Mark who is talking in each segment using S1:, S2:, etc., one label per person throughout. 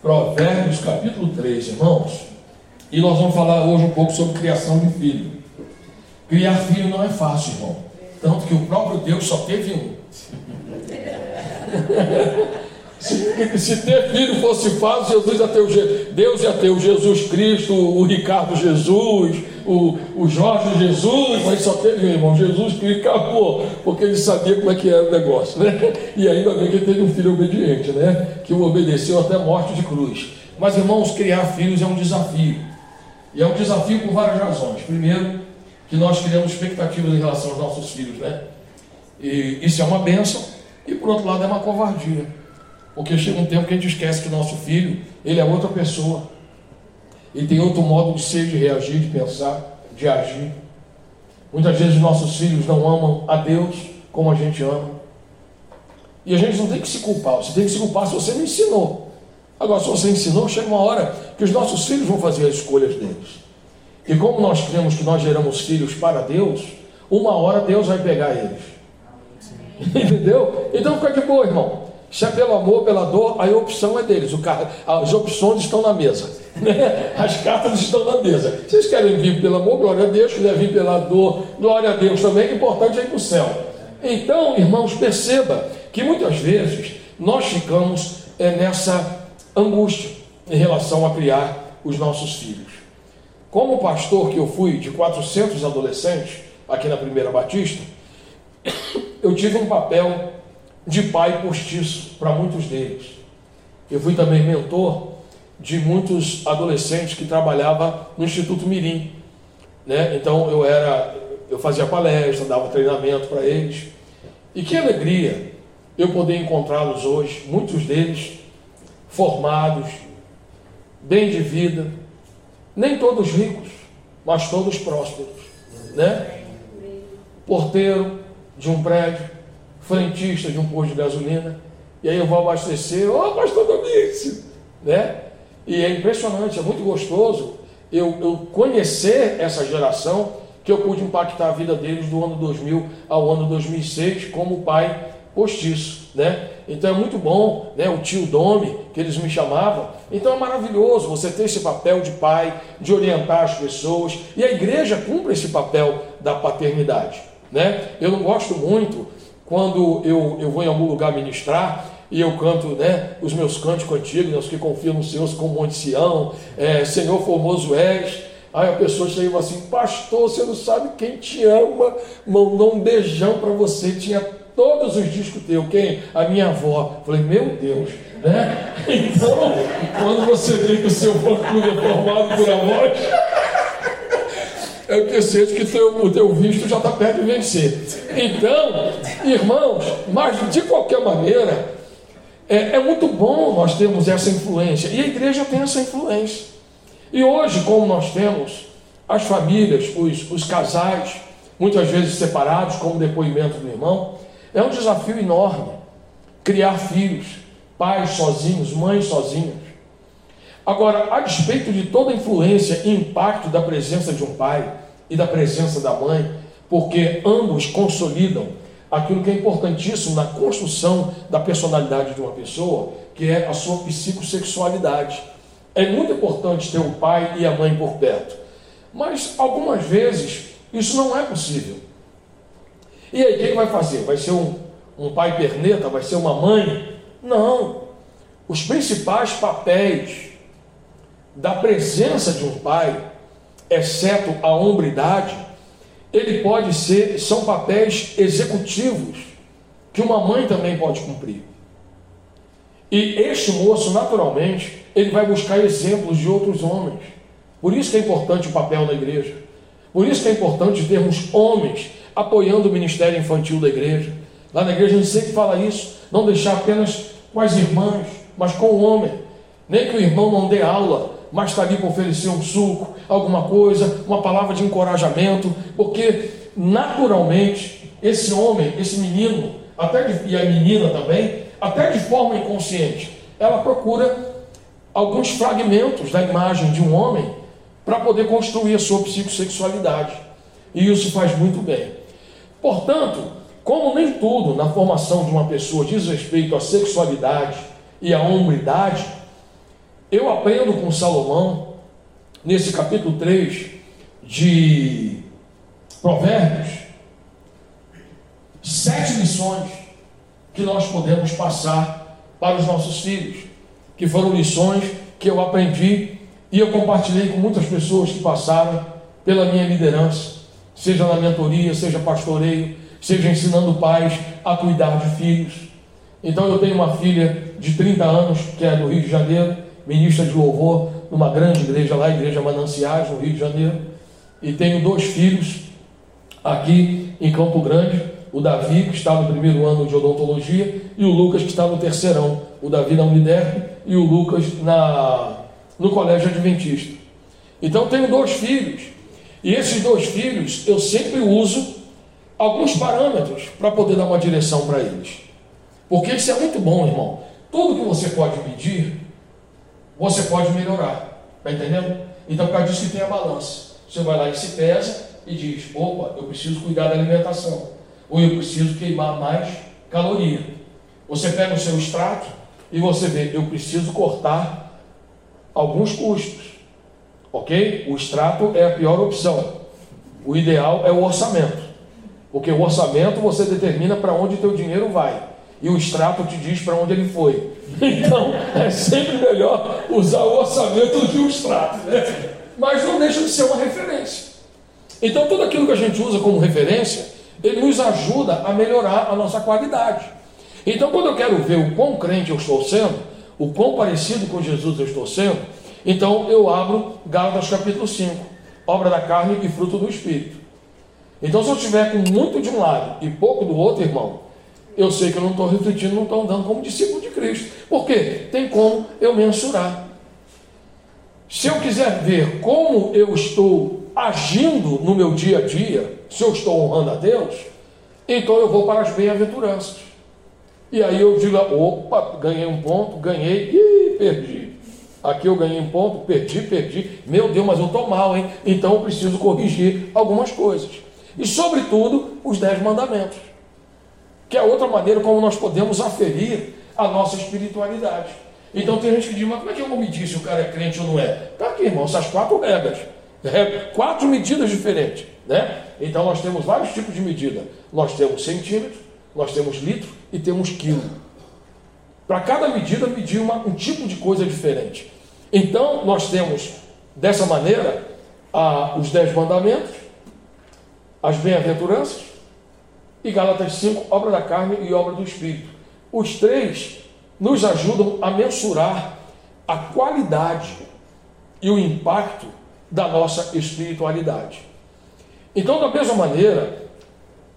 S1: Provérbios capítulo 3, irmãos. E nós vamos falar hoje um pouco sobre criação de filho. Criar filho não é fácil, irmão. Tanto que o próprio Deus só teve um. se, se, ter filho fosse fácil, Jesus ter o, Deus ia ter o Jesus Cristo, o Ricardo Jesus, o, o Jorge Jesus, mas só teve um irmão, Jesus Cristo acabou, porque ele sabia como é que era o negócio, né? E ainda bem que ele teve um filho obediente, né? Que o obedeceu até morte de cruz. Mas, irmãos, criar filhos é um desafio. E é um desafio por várias razões. Primeiro, que nós criamos expectativas em relação aos nossos filhos, né? E isso é uma bênção, e por outro lado é uma covardia. Porque chega um tempo que a gente esquece que o nosso filho, ele é outra pessoa. Ele tem outro modo de ser, de reagir, de pensar, de agir. Muitas vezes nossos filhos não amam a Deus como a gente ama. E a gente não tem que se culpar, você tem que se culpar se você não ensinou. Agora, se você ensinou, chega uma hora que os nossos filhos vão fazer as escolhas deles. E como nós cremos que nós geramos filhos para Deus, uma hora Deus vai pegar eles. Entendeu? Então fica de boa, irmão. Se é pelo amor, pela dor, a opção é deles. As opções estão na mesa. Né? As cartas estão na mesa. Vocês querem vir pelo amor, glória a Deus. Quiser vir pela dor, glória a Deus também. O importante é ir para o céu. Então, irmãos, perceba que muitas vezes nós ficamos é, nessa angústia em relação a criar os nossos filhos. Como pastor que eu fui de 400 adolescentes aqui na Primeira Batista, eu tive um papel de pai postiço para muitos deles. Eu fui também mentor de muitos adolescentes que trabalhava no Instituto Mirim, né? Então eu era, eu fazia palestra, dava treinamento para eles. E que alegria eu poder encontrá-los hoje, muitos deles formados, bem de vida, nem todos ricos, mas todos prósperos, né? Porteiro de um prédio, frentista de um posto de gasolina, e aí eu vou abastecer, ó, oh, pastor Domingos, né? E é impressionante, é muito gostoso eu, eu conhecer essa geração que eu pude impactar a vida deles do ano 2000 ao ano 2006 como pai postiço, né? Então é muito bom, né? O tio Dome, que eles me chamavam. Então é maravilhoso você ter esse papel de pai, de orientar as pessoas, e a igreja cumpre esse papel da paternidade, né? Eu não gosto muito quando eu, eu vou em algum lugar ministrar e eu canto né, os meus cânticos antigos, né, os que confiam no Senhor como Monte Sião, é, Senhor formoso és. Aí a pessoa chega assim, pastor, você não sabe quem te ama, mandou um beijão para você, tinha todos os discos teus, quem? A minha avó. Falei, meu Deus, né? Então, quando você vê que o seu fã-clube é formado por avós, que seja que teu, o teu visto já está perto de vencer. Então, irmãos, mas de qualquer maneira, é, é, muito bom nós termos essa influência. E a igreja tem essa influência. E hoje, como nós temos as famílias, os, os casais, muitas vezes separados, como depoimento do irmão, é um desafio enorme criar filhos, pais sozinhos, mães sozinhas. Agora, a despeito de toda a influência e impacto da presença de um pai e da presença da mãe, porque ambos consolidam aquilo que é importantíssimo na construção da personalidade de uma pessoa, que é a sua psicossexualidade. É muito importante ter o pai e a mãe por perto, mas algumas vezes isso não é possível. E aí, quem vai fazer? Vai ser um, um pai perneta? Vai ser uma mãe? Não. Os principais papéis da presença de um pai, exceto a hombridade, ele pode ser, são papéis executivos que uma mãe também pode cumprir. E este moço, naturalmente, ele vai buscar exemplos de outros homens. Por isso que é importante o papel da igreja. Por isso que é importante termos homens apoiando o ministério infantil da igreja. Lá na igreja a gente sempre fala isso, não deixar apenas com as irmãs, mas com o homem. Nem que o irmão não dê aula, mas está ali para oferecer um suco, alguma coisa, uma palavra de encorajamento, porque naturalmente esse homem, esse menino, até de, e a menina também, até de forma inconsciente, ela procura alguns fragmentos da imagem de um homem para poder construir a sua psicossexualidade. E isso faz muito bem. Portanto, como nem tudo na formação de uma pessoa diz respeito à sexualidade e à hombridade, eu aprendo com Salomão, nesse capítulo 3 de Provérbios, sete lições que nós podemos passar para os nossos filhos, que foram lições que eu aprendi e eu compartilhei com muitas pessoas que passaram pela minha liderança, seja na mentoria, seja pastoreio, seja ensinando pais a cuidar de filhos. Então eu tenho uma filha de 30 anos, que é do Rio de Janeiro, ministra de louvor numa grande igreja lá, Igreja Mananciais, no Rio de Janeiro, e tenho dois filhos aqui em Campo Grande, o Davi, que está no primeiro ano de odontologia, e o Lucas, que está no terceirão. O Davi na Uniderp e o Lucas na, no Colégio Adventista. Então tenho dois filhos, e esses dois filhos eu sempre uso alguns parâmetros para poder dar uma direção para eles. Porque isso é muito bom, irmão. Tudo que você pode medir, você pode melhorar. Está entendendo? Então, por causa disso que tem a balança. Você vai lá e se pesa e diz: opa, eu preciso cuidar da alimentação. Ou eu preciso queimar mais caloria. Você pega o seu extrato e você vê: eu preciso cortar alguns custos. Ok? O extrato é a pior opção. O ideal é o orçamento. Porque o orçamento você determina para onde o teu dinheiro vai. E o extrato te diz para onde ele foi. Então é sempre melhor usar o orçamento do que o extrato. Né? Mas não deixa de ser uma referência. Então tudo aquilo que a gente usa como referência, ele nos ajuda a melhorar a nossa qualidade. Então quando eu quero ver o quão crente eu estou sendo, o quão parecido com Jesus eu estou sendo, então eu abro Gálatas capítulo 5, obra da carne e fruto do Espírito. Então se eu estiver com muito de um lado e pouco do outro, irmão, eu sei que eu não estou refletindo, não estou andando como discípulo de Cristo. Por quê? Tem como eu mensurar. Se eu quiser ver como eu estou agindo no meu dia a dia, se eu estou honrando a Deus, então eu vou para as bem-aventuranças. E aí eu digo, opa, ganhei um ponto, ganhei e perdi. Aqui eu ganhei um ponto, perdi, perdi. Meu Deus, mas eu estou mal, hein? Então eu preciso corrigir algumas coisas. E, sobretudo, os dez mandamentos que é outra maneira como nós podemos aferir a nossa espiritualidade. Então tem gente que diz, mas como é que eu vou medir se o cara é crente ou não é? Está aqui, irmão, essas quatro regras. É, quatro medidas diferentes. Né? Então nós temos vários tipos de medida. Nós temos centímetro, nós temos litro e temos quilo. Para cada medida, medir uma, um tipo de coisa diferente. Então nós temos, dessa maneira, a, os dez mandamentos, as bem-aventuranças, e Gálatas 5, obra da carne e obra do espírito. Os três nos ajudam a mensurar a qualidade e o impacto da nossa espiritualidade. Então, da mesma maneira,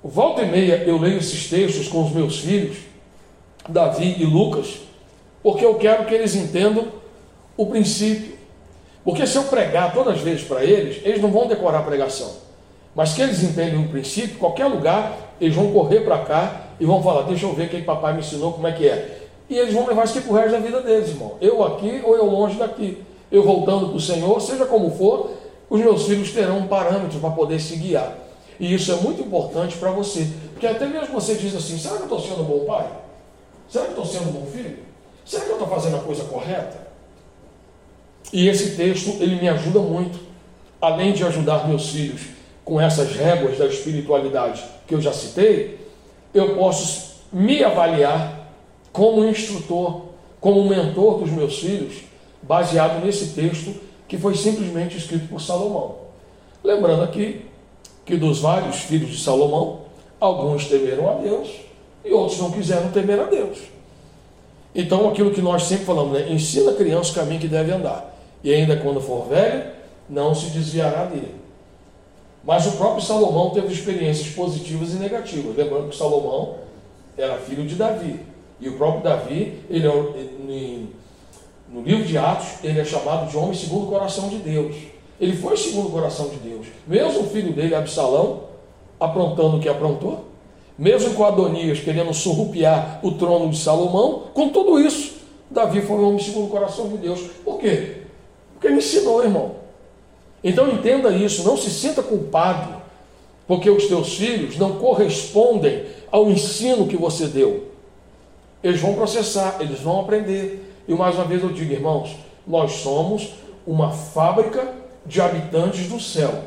S1: volta e meia eu leio esses textos com os meus filhos, Davi e Lucas, porque eu quero que eles entendam o princípio. Porque se eu pregar todas as vezes para eles, eles não vão decorar a pregação. Mas que eles entendem o princípio, qualquer lugar, eles vão correr para cá e vão falar, deixa eu ver o que papai me ensinou, como é que é. E eles vão levar isso aqui para o resto da vida deles, irmão. Eu aqui ou eu longe daqui. Eu voltando para o Senhor, seja como for, os meus filhos terão um parâmetro para poder se guiar. E isso é muito importante para você. Porque até mesmo você diz assim, será que eu estou sendo um bom pai? Será que eu estou sendo um bom filho? Será que eu estou fazendo a coisa correta? E esse texto, ele me ajuda muito. Além de ajudar meus filhos com essas réguas da espiritualidade que eu já citei, eu posso me avaliar como instrutor, como mentor dos meus filhos, baseado nesse texto que foi simplesmente escrito por Salomão. Lembrando aqui que dos vários filhos de Salomão, alguns temeram a Deus e outros não quiseram temer a Deus. Então, aquilo que nós sempre falamos, né? ensina a criança o caminho que deve andar, e ainda quando for velho, não se desviará dele. Mas o próprio Salomão teve experiências positivas e negativas. Lembrando que Salomão era filho de Davi. E o próprio Davi, ele é, no livro de Atos, ele é chamado de homem segundo o coração de Deus. Ele foi segundo o coração de Deus. Mesmo o filho dele, Absalão, aprontando o que aprontou, mesmo com Adonias querendo surrupiar o trono de Salomão, com tudo isso, Davi foi um homem segundo o coração de Deus. Por quê? Porque ele ensinou, irmão. Então entenda isso, não se sinta culpado, porque os teus filhos não correspondem ao ensino que você deu. Eles vão processar, eles vão aprender. E mais uma vez eu digo, irmãos, Nós somos uma fábrica de habitantes do céu.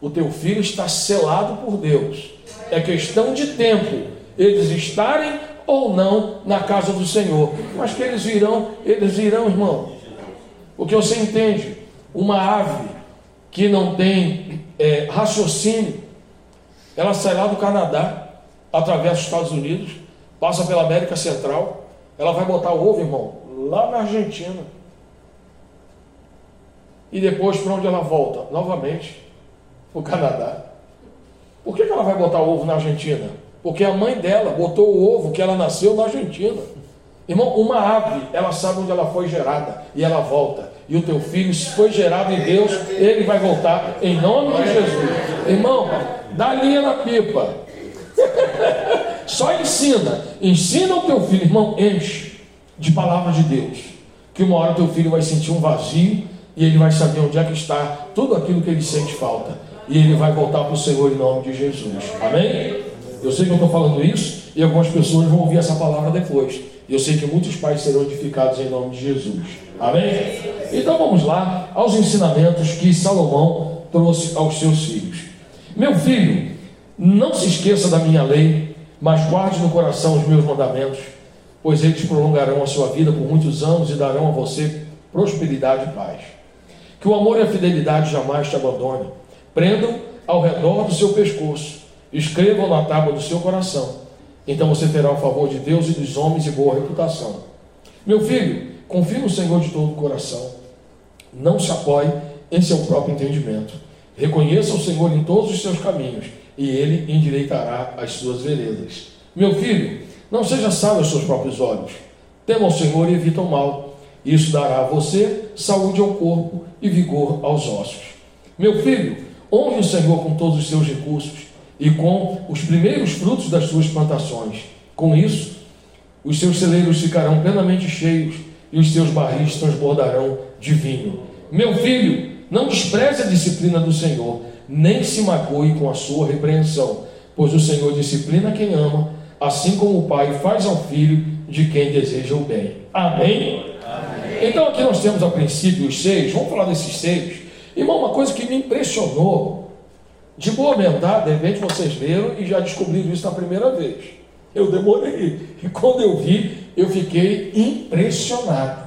S1: O teu filho está selado por Deus. É questão de tempo eles estarem ou não na casa do Senhor. Mas que eles virão, eles virão, irmão. Porque você entende, uma ave que não tem é, raciocínio, ela sai lá do Canadá, atravessa os Estados Unidos, passa pela América Central, ela vai botar o ovo, irmão, lá na Argentina. E depois para onde ela volta? Novamente, o Canadá. Por que, que ela vai botar o ovo na Argentina? Porque a mãe dela botou o ovo que ela nasceu na Argentina. Irmão, uma ave, ela sabe onde ela foi gerada e ela volta. E o teu filho, se foi gerado em Deus, ele vai voltar em nome de Jesus. Irmão, dá linha na pipa. Só ensina. Ensina o teu filho, irmão, enche de palavra de Deus. Que uma hora teu filho vai sentir um vazio e ele vai saber onde é que está tudo aquilo que ele sente falta. E ele vai voltar para o Senhor em nome de Jesus. Amém? Eu sei que eu estou falando isso e algumas pessoas vão ouvir essa palavra depois. Eu sei que muitos pais serão edificados em nome de Jesus. Amém? Então vamos lá aos ensinamentos que Salomão trouxe aos seus filhos. Meu filho, não se esqueça da minha lei, mas guarde no coração os meus mandamentos, pois eles prolongarão a sua vida por muitos anos e darão a você prosperidade e paz. Que o amor e a fidelidade jamais te abandone. Prendam ao redor do seu pescoço, escrevam na tábua do seu coração então você terá o favor de Deus e dos homens e boa reputação. Meu filho, confie no Senhor de todo o coração. Não se apoie em seu próprio entendimento. Reconheça o Senhor em todos os seus caminhos, e ele endireitará as suas veredas. Meu filho, não seja sábio aos seus próprios olhos. Tema o Senhor e evita o mal. Isso dará a você saúde ao corpo e vigor aos ossos. Meu filho, honre o Senhor com todos os seus recursos e com os primeiros frutos das suas plantações. Com isso, os seus celeiros ficarão plenamente cheios e os seus barris transbordarão de vinho. Meu filho, não despreze a disciplina do Senhor, nem se magoe com a sua repreensão, pois o Senhor disciplina quem ama, assim como o pai faz ao filho de quem deseja o bem. Amém? Amém. Então aqui nós temos a princípio os seis, vamos falar desses seis. Irmão, uma coisa que me impressionou de boa verdade, de repente vocês leram e já descobriram isso na primeira vez. Eu demorei. E quando eu vi, eu fiquei impressionado.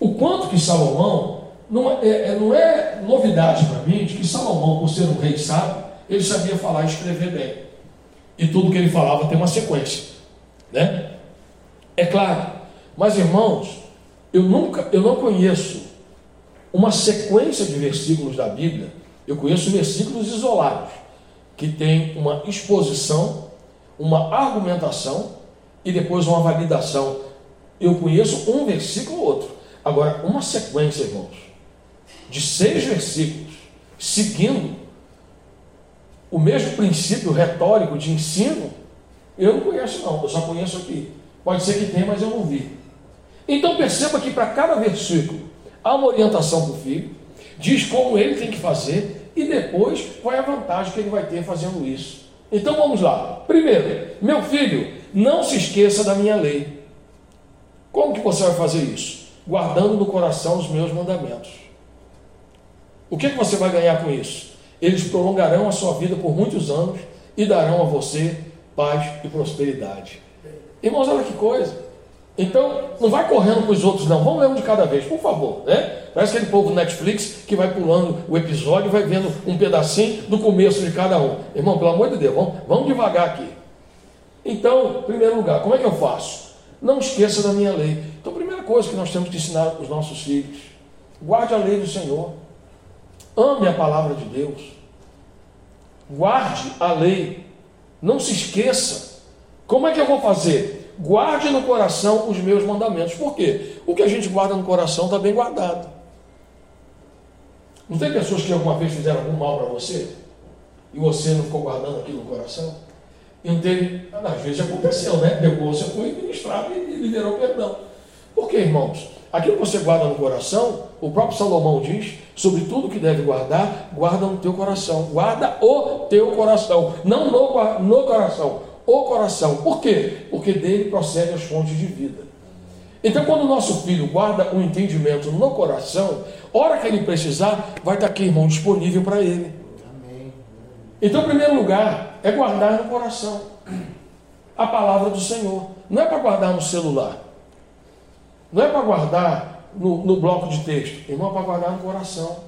S1: O quanto que Salomão, não é, é não é novidade para mim, de que Salomão, por ser um rei sábio, ele sabia falar e escrever bem. E tudo que ele falava tem uma sequência. Né? É claro. Mas irmãos, eu nunca, eu não conheço uma sequência de versículos da Bíblia eu conheço versículos isolados que tem uma exposição, uma argumentação e depois uma validação. Eu conheço um versículo ou outro. Agora, uma sequência, irmãos, de seis versículos, seguindo o mesmo princípio retórico de ensino, eu não conheço, não. Eu só conheço aqui. Pode ser que tenha, mas eu não vi. Então perceba que para cada versículo há uma orientação para o filho, diz como ele tem que fazer e depois qual é a vantagem que ele vai ter fazendo isso. Então vamos lá. Primeiro, meu filho, não se esqueça da minha lei. Como que você vai fazer isso? Guardando no coração os meus mandamentos. O que, que você vai ganhar com isso? Eles prolongarão a sua vida por muitos anos e darão a você paz e prosperidade. Irmãos, olha que coisa. Então, não vai correndo com os outros, não. Vamos ler um de cada vez, por favor. Né? Parece aquele povo Netflix que vai pulando o episódio e vai vendo um pedacinho do começo de cada um. Irmão, pelo amor de Deus, vamos, vamos devagar aqui. Então, em primeiro lugar, como é que eu faço? Não esqueça da minha lei. Então, a primeira coisa que nós temos que ensinar os nossos filhos: guarde a lei do Senhor. Ame a palavra de Deus. Guarde a lei. Não se esqueça. Como é que eu vou fazer? Guarde no coração os meus mandamentos. Por quê? O que a gente guarda no coração está bem guardado. Não tem pessoas que alguma vez fizeram algum mal para você e você não ficou guardando aquilo no coração? E não às vezes aconteceu, né? Depois você foi ministrado e liberou perdão. Por quê, irmãos? Aquilo que você guarda no coração, o próprio Salomão diz, sobre tudo que deve guardar, guarda no teu coração. Guarda o teu coração, não no, no coração o coração. Por quê? Porque dele procedem as fontes de vida. Então, quando o nosso filho guarda o entendimento no coração, hora que ele precisar, vai estar aqui, irmão, disponível para ele. Então, em primeiro lugar, é guardar no coração a palavra do Senhor. Não é para guardar no celular. Não é para guardar no, no, bloco de texto. Irmão, é para guardar no coração.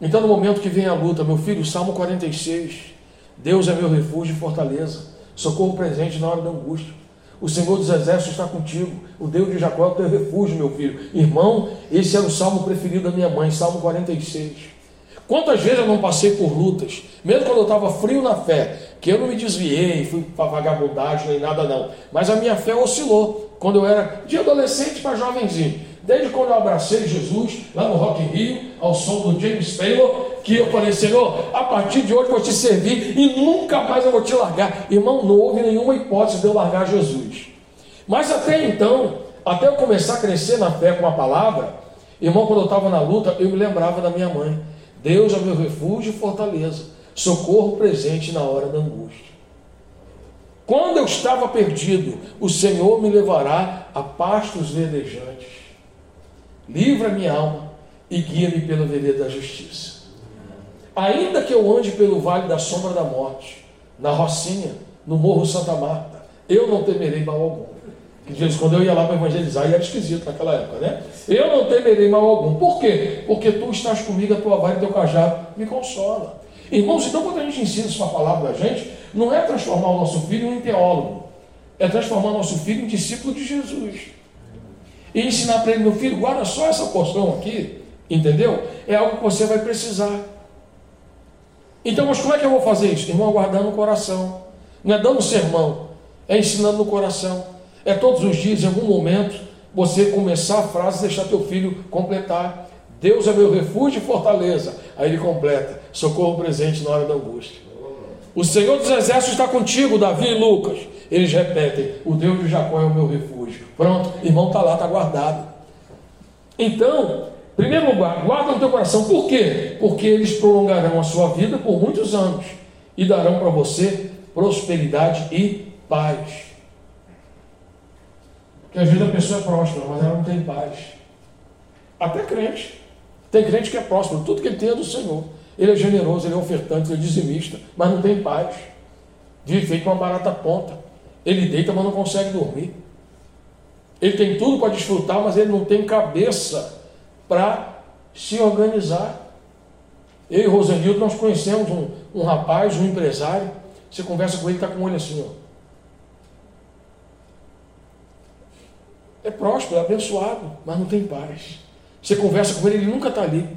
S1: Então, no momento que vem a luta, meu filho, Salmo 46. Deus é meu refúgio e fortaleza, socorro presente na hora da angústia. O Senhor dos Exércitos está contigo, o Deus de Jacó é o teu refúgio, meu filho. Irmão, esse era o salmo preferido da minha mãe, Salmo 46. Quantas vezes eu não passei por lutas, mesmo quando eu estava frio na fé, que eu não me desviei, fui para vagabundagem nem nada não, mas a minha fé oscilou quando eu era de adolescente para jovenzinho. Desde quando eu abracei Jesus lá no Rock Rio, ao som do James Taylor, que eu falei, Senhor, a partir de hoje vou te servir e nunca mais eu vou te largar. Irmão, não houve nenhuma hipótese de eu largar Jesus. Mas até então, até eu começar a crescer na fé com a palavra, irmão, quando eu estava na luta, eu me lembrava da minha mãe. Deus é meu refúgio e fortaleza, socorro presente na hora da angústia. Quando eu estava perdido, o Senhor me levará a pastos verdejantes. Livra minha alma e guia-me pela vereda da justiça. Ainda que eu ande pelo vale da sombra da morte, na Rocinha, no Morro Santa Marta, eu não temerei mal algum. Que de quando eu ia lá para evangelizar, era esquisito naquela época, né? Eu não temerei mal algum. Por quê? Porque tu estás comigo, a tua vara e teu cajado me consola. Irmãos, então quando a gente ensina isso para a palavra da gente, não é transformar o nosso filho em teólogo, é transformar o nosso filho em discípulo de Jesus. E ensinar para ele, meu filho, guarda só essa porção aqui, entendeu? É algo que você vai precisar. Então, mas como é que eu vou fazer isso? Irmão, guardando o coração. Não é dando sermão, é ensinando no coração. É todos os dias, em algum momento, você começar a frase e deixar teu filho completar. Deus é meu refúgio e fortaleza. Aí ele completa: socorro presente na hora da angústia. O Senhor dos Exércitos está contigo, Davi e Lucas. Eles repetem: o Deus de Jacó é o meu refúgio. Pronto, irmão está lá, está guardado. Então, Primeiro lugar, guarda no teu coração. Por quê? Porque eles prolongarão a sua vida por muitos anos e darão para você prosperidade e paz. Porque às vezes a pessoa é próspera, mas ela não tem paz. Até crente. Tem crente que é próspero, tudo que ele tem é do Senhor. Ele é generoso, ele é ofertante, ele é dizimista, mas não tem paz. Vive feito uma barata ponta. Ele deita, mas não consegue dormir. Ele tem tudo para desfrutar, mas ele não tem cabeça para se organizar. Eu e Rosanildo, nós conhecemos um, um rapaz, um empresário. Você conversa com ele, está com o olho assim, ó. É próspero, é abençoado, mas não tem paz. Você conversa com ele, ele nunca está ali.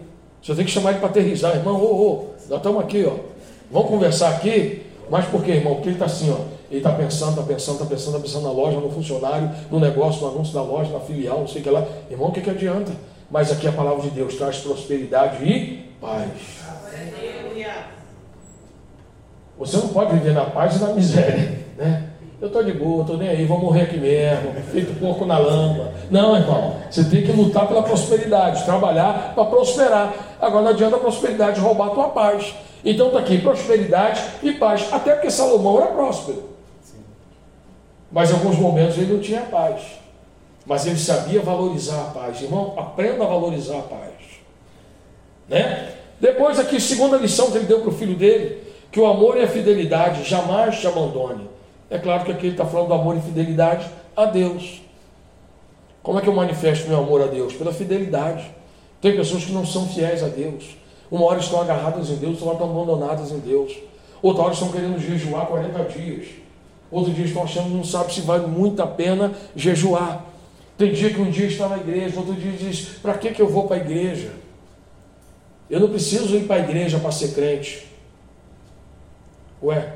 S1: Você tem que chamar ele para aterrizar, irmão, ô, ô, nós estamos aqui, ó. Vamos conversar aqui, mas por quê, irmão? Porque ele está assim, ó. Ele está pensando, está pensando, está pensando, está pensando na loja, no funcionário, no negócio, no anúncio da loja, na filial, não sei o que lá. Irmão, o que, que adianta? Mas aqui a palavra de Deus traz prosperidade e paz. Você não pode viver na paz e na miséria, né? Eu estou de boa, estou nem aí, vou morrer aqui mesmo, feito porco na lama. Não, irmão, você tem que lutar pela prosperidade, trabalhar para prosperar. Agora não adianta a prosperidade roubar a tua paz. Então está aqui, prosperidade e paz. Até porque Salomão era próspero. Mas em alguns momentos ele não tinha paz. Mas ele sabia valorizar a paz. Irmão, aprenda a valorizar a paz. Né? Depois aqui, segunda lição que ele deu para o filho dele, que o amor e a fidelidade jamais te abandone. É claro que aqui ele está falando do amor e fidelidade a Deus. Como é que eu manifesto meu amor a Deus? Pela fidelidade. Tem pessoas que não são fiéis a Deus. Uma hora estão agarradas em Deus, outra hora estão abandonadas em Deus. Outra hora estão querendo jejuar 40 dias. Outro dia estão achando que não sabe se vale muito a pena jejuar. Tem dia que um dia está na igreja, outro dia diz: para que, que eu vou para a igreja? Eu não preciso ir para a igreja para ser crente. Ué,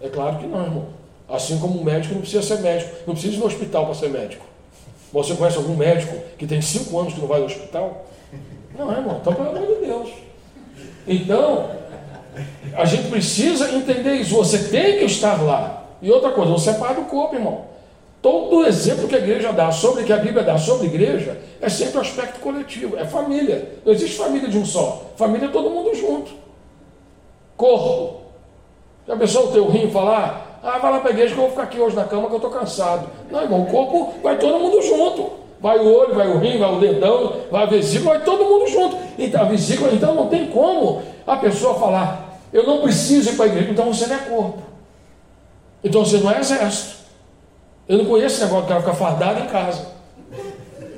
S1: é claro que não, irmão. Assim como um médico não precisa ser médico, não precisa ir no hospital para ser médico. Você conhece algum médico que tem cinco anos que não vai ao hospital? Não, irmão, então pelo amor de Deus. Então, a gente precisa entender isso. Você tem que estar lá. E outra coisa, você pai do corpo, irmão. Todo exemplo que a igreja dá sobre que a Bíblia dá sobre a igreja é sempre o aspecto coletivo, é família. Não existe família de um só. Família é todo mundo junto. Corpo. Já pensou o teu rim falar, Ah, vai lá para a igreja que eu vou ficar aqui hoje na cama que eu estou cansado. Não, irmão, o corpo vai todo mundo junto. Vai o olho, vai o rim, vai o dedão, vai a vesícula, vai todo mundo junto. Então, a vesícula, então não tem como a pessoa falar, eu não preciso ir para a igreja, então você não é corpo. Então você não é exército. Eu não conheço esse negócio de cara ficar fardado em casa.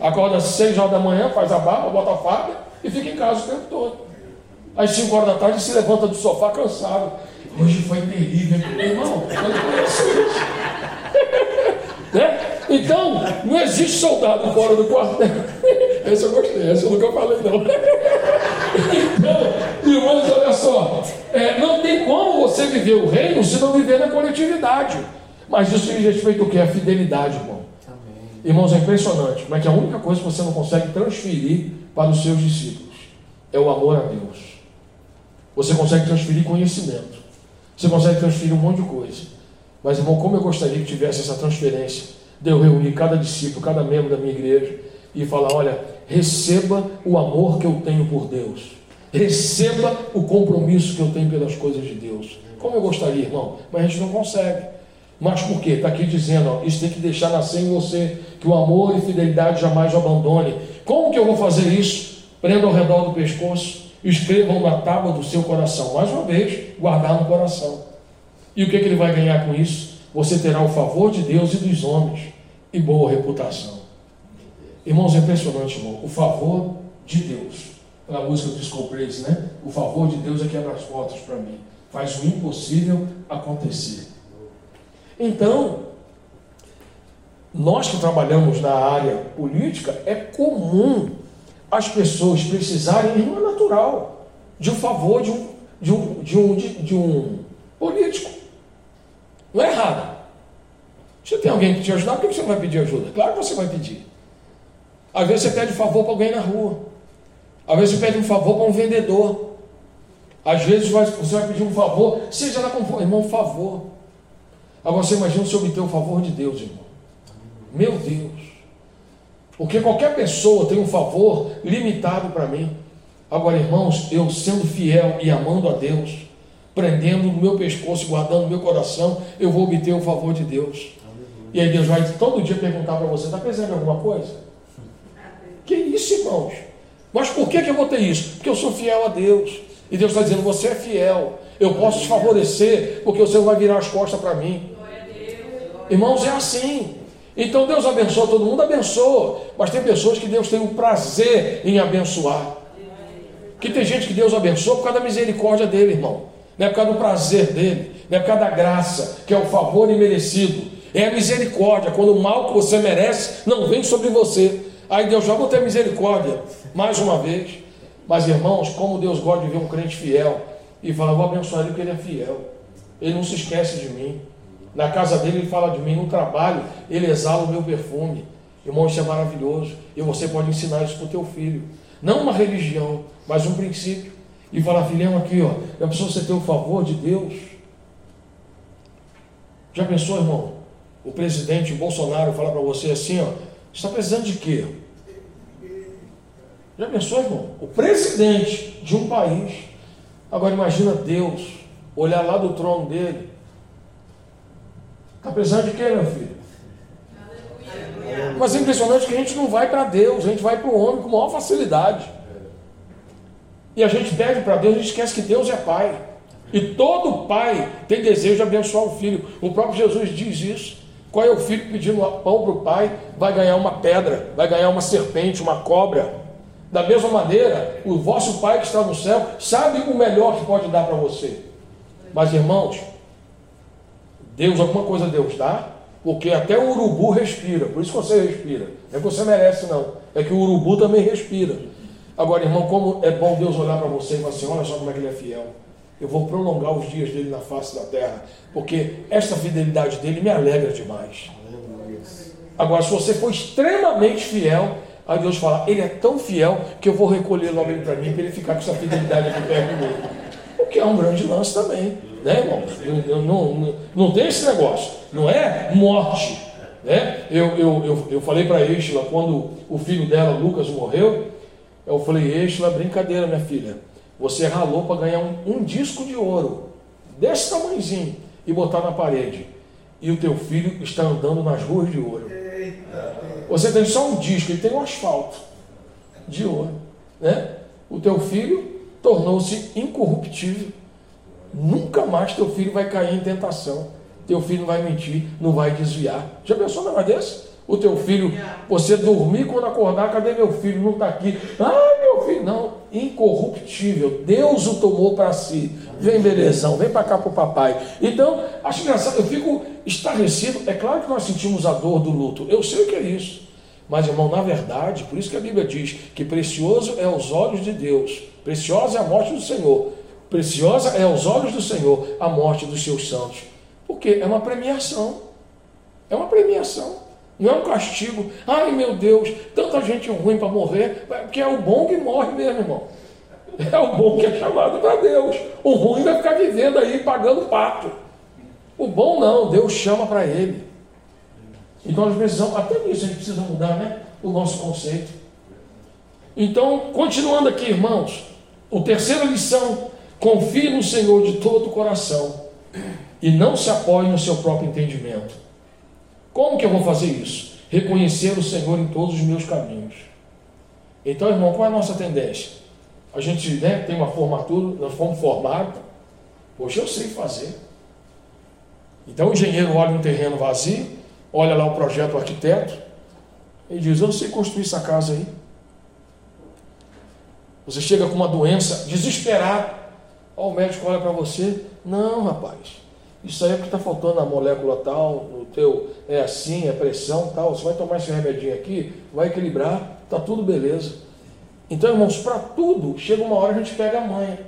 S1: Acorda às seis horas da manhã, faz a barba, bota a farda e fica em casa o tempo todo. Às cinco horas da tarde se levanta do sofá cansado. Hoje foi terrível, irmão. Eu não conheço isso. né? Então, não existe soldado fora do quartel. Esse eu gostei, esse eu nunca falei, não. então, irmãos, olha só. É, não tem como você viver o reino se não viver na coletividade. Mas isso diz respeito ao que? A fidelidade, irmão. Amém. Irmãos, é impressionante. Mas é que a única coisa que você não consegue transferir para os seus discípulos é o amor a Deus. Você consegue transferir conhecimento. Você consegue transferir um monte de coisa. Mas, irmão, como eu gostaria que tivesse essa transferência de eu reunir cada discípulo, cada membro da minha igreja e falar: olha, receba o amor que eu tenho por Deus, receba o compromisso que eu tenho pelas coisas de Deus. Como eu gostaria, irmão, mas a gente não consegue. Mas por quê? Está aqui dizendo: ó, isso tem que deixar nascer em você, que o amor e fidelidade jamais o abandone. Como que eu vou fazer isso? Prenda ao redor do pescoço, escrevam na tábua do seu coração. Mais uma vez, guardar no coração. E o que, que ele vai ganhar com isso? você terá o favor de Deus e dos homens e boa reputação. Irmãos, é impressionante, irmão. O favor de Deus. Pela música do Praise, né? O favor de Deus é que abre as portas para mim. Faz o impossível acontecer. Então, nós que trabalhamos na área política, é comum as pessoas precisarem, não é natural, de um favor de um, de um, de um, de, de um político. Não é errado. Se tem alguém que te ajudar, por que você não vai pedir ajuda? Claro que você vai pedir. Às vezes você pede favor para alguém na rua. Às vezes você pede um favor para um vendedor. Às vezes você vai pedir um favor, seja lá como for, irmão, favor. Agora você imagina se obter o favor de Deus, irmão. Meu Deus. Porque qualquer pessoa tem um favor limitado para mim. Agora, irmãos, eu sendo fiel e amando a Deus, prendendo no meu pescoço, guardando no meu coração, eu vou obter o favor de Deus. E aí Deus vai todo dia perguntar para você: está precisando de alguma coisa? Que isso, irmãos? Mas por que, que eu vou ter isso? Porque eu sou fiel a Deus. E Deus está dizendo: você é fiel. Eu posso te favorecer, porque você não vai virar as costas para mim. Irmãos, é assim. Então Deus abençoa todo mundo, abençoa. Mas tem pessoas que Deus tem o prazer em abençoar. Que tem gente que Deus abençoa por causa da misericórdia dele, irmão não é por causa do prazer dele, não é por causa da graça, que é o favor imerecido, é a misericórdia, quando o mal que você merece não vem sobre você. Aí Deus já vou ter misericórdia, mais uma vez. Mas irmãos, como Deus gosta de ver um crente fiel e fala, vou abençoar ele porque ele é fiel. Ele não se esquece de mim. Na casa dele ele fala de mim, no trabalho ele exala o meu perfume. Irmão, isso é maravilhoso. E você pode ensinar isso para o teu filho. Não uma religião, mas um princípio e falar, filhão, aqui, ó, já pensou você ter o favor de Deus? Já pensou, irmão? O presidente Bolsonaro falar para você assim, ó, está precisando de quê? Já pensou, irmão? O presidente de um país. Agora imagina Deus olhar lá do trono dele. Está precisando de quê, meu filho? Mas é impressionante que a gente não vai para Deus, a gente vai para o homem com maior facilidade. E a gente pede para Deus, a gente esquece que Deus é Pai. E todo pai tem desejo de abençoar o filho. O próprio Jesus diz isso. Qual é o filho pedindo pão para o pai? Vai ganhar uma pedra, vai ganhar uma serpente, uma cobra. Da mesma maneira, o vosso pai que está no céu sabe o melhor que pode dar para você. Mas irmãos, Deus, alguma coisa Deus dá, porque até o urubu respira, por isso que você respira. Não é que você merece, não. É que o urubu também respira. Agora, irmão, como é bom Deus olhar para você e falar assim: olha só como é que ele é fiel. Eu vou prolongar os dias dele na face da terra, porque esta fidelidade dele me alegra demais. Agora, se você for extremamente fiel, aí Deus fala: Ele é tão fiel que eu vou recolher logo ele para mim, para ele ficar com essa fidelidade aqui perto dele. O que é um grande lance também, né, irmão? Não, não, não, não tem esse negócio, não é morte. Né? Eu, eu, eu, eu falei para a Isla, quando o filho dela, Lucas, morreu, eu falei, é brincadeira, minha filha. Você ralou para ganhar um, um, disco de ouro, desse tamanhozinho. e botar na parede. E o teu filho está andando nas ruas de ouro. Você tem só um disco, ele tem um asfalto de ouro. Né? O teu filho tornou-se incorruptível. Nunca mais teu filho vai cair em tentação. Teu filho não vai mentir, não vai desviar. Já pensou numa desse? O teu filho, você dormir quando acordar, cadê meu filho? Não está aqui. Ai, meu filho. Não, incorruptível. Deus o tomou para si. Vem, belezão, vem para cá para o papai. Então, acho engraçado, eu fico estarrecido. É claro que nós sentimos a dor do luto. Eu sei o que é isso. Mas, irmão, na verdade, por isso que a Bíblia diz que precioso é aos olhos de Deus, preciosa é a morte do Senhor, preciosa é aos olhos do Senhor a morte dos seus santos. Porque é uma premiação. É uma premiação. Não é um castigo. Ai meu Deus, tanta gente ruim para morrer, porque é o bom que morre mesmo, irmão. É o bom que é chamado para Deus. O ruim vai ficar vivendo aí pagando pato. O bom não, Deus chama para ele. Então nós precisamos, até nisso a gente precisa mudar né, o nosso conceito. Então, continuando aqui, irmãos, a terceira lição: confie no Senhor de todo o coração e não se apoie no seu próprio entendimento. Como que eu vou fazer isso? Reconhecer o Senhor em todos os meus caminhos. Então, irmão, qual é a nossa tendência? A gente né, tem uma formatura, nós fomos formados. Poxa, eu sei fazer. Então o engenheiro olha um terreno vazio, olha lá o projeto do arquiteto e diz: Eu sei construir essa casa aí. Você chega com uma doença desesperado. Ó, o médico olha para você: Não, rapaz. Isso aí é porque está faltando a molécula tal, no teu é assim, é pressão tal. Você vai tomar esse remedinho aqui, vai equilibrar, tá tudo beleza. Então, irmãos, para tudo, chega uma hora a gente pega a manha.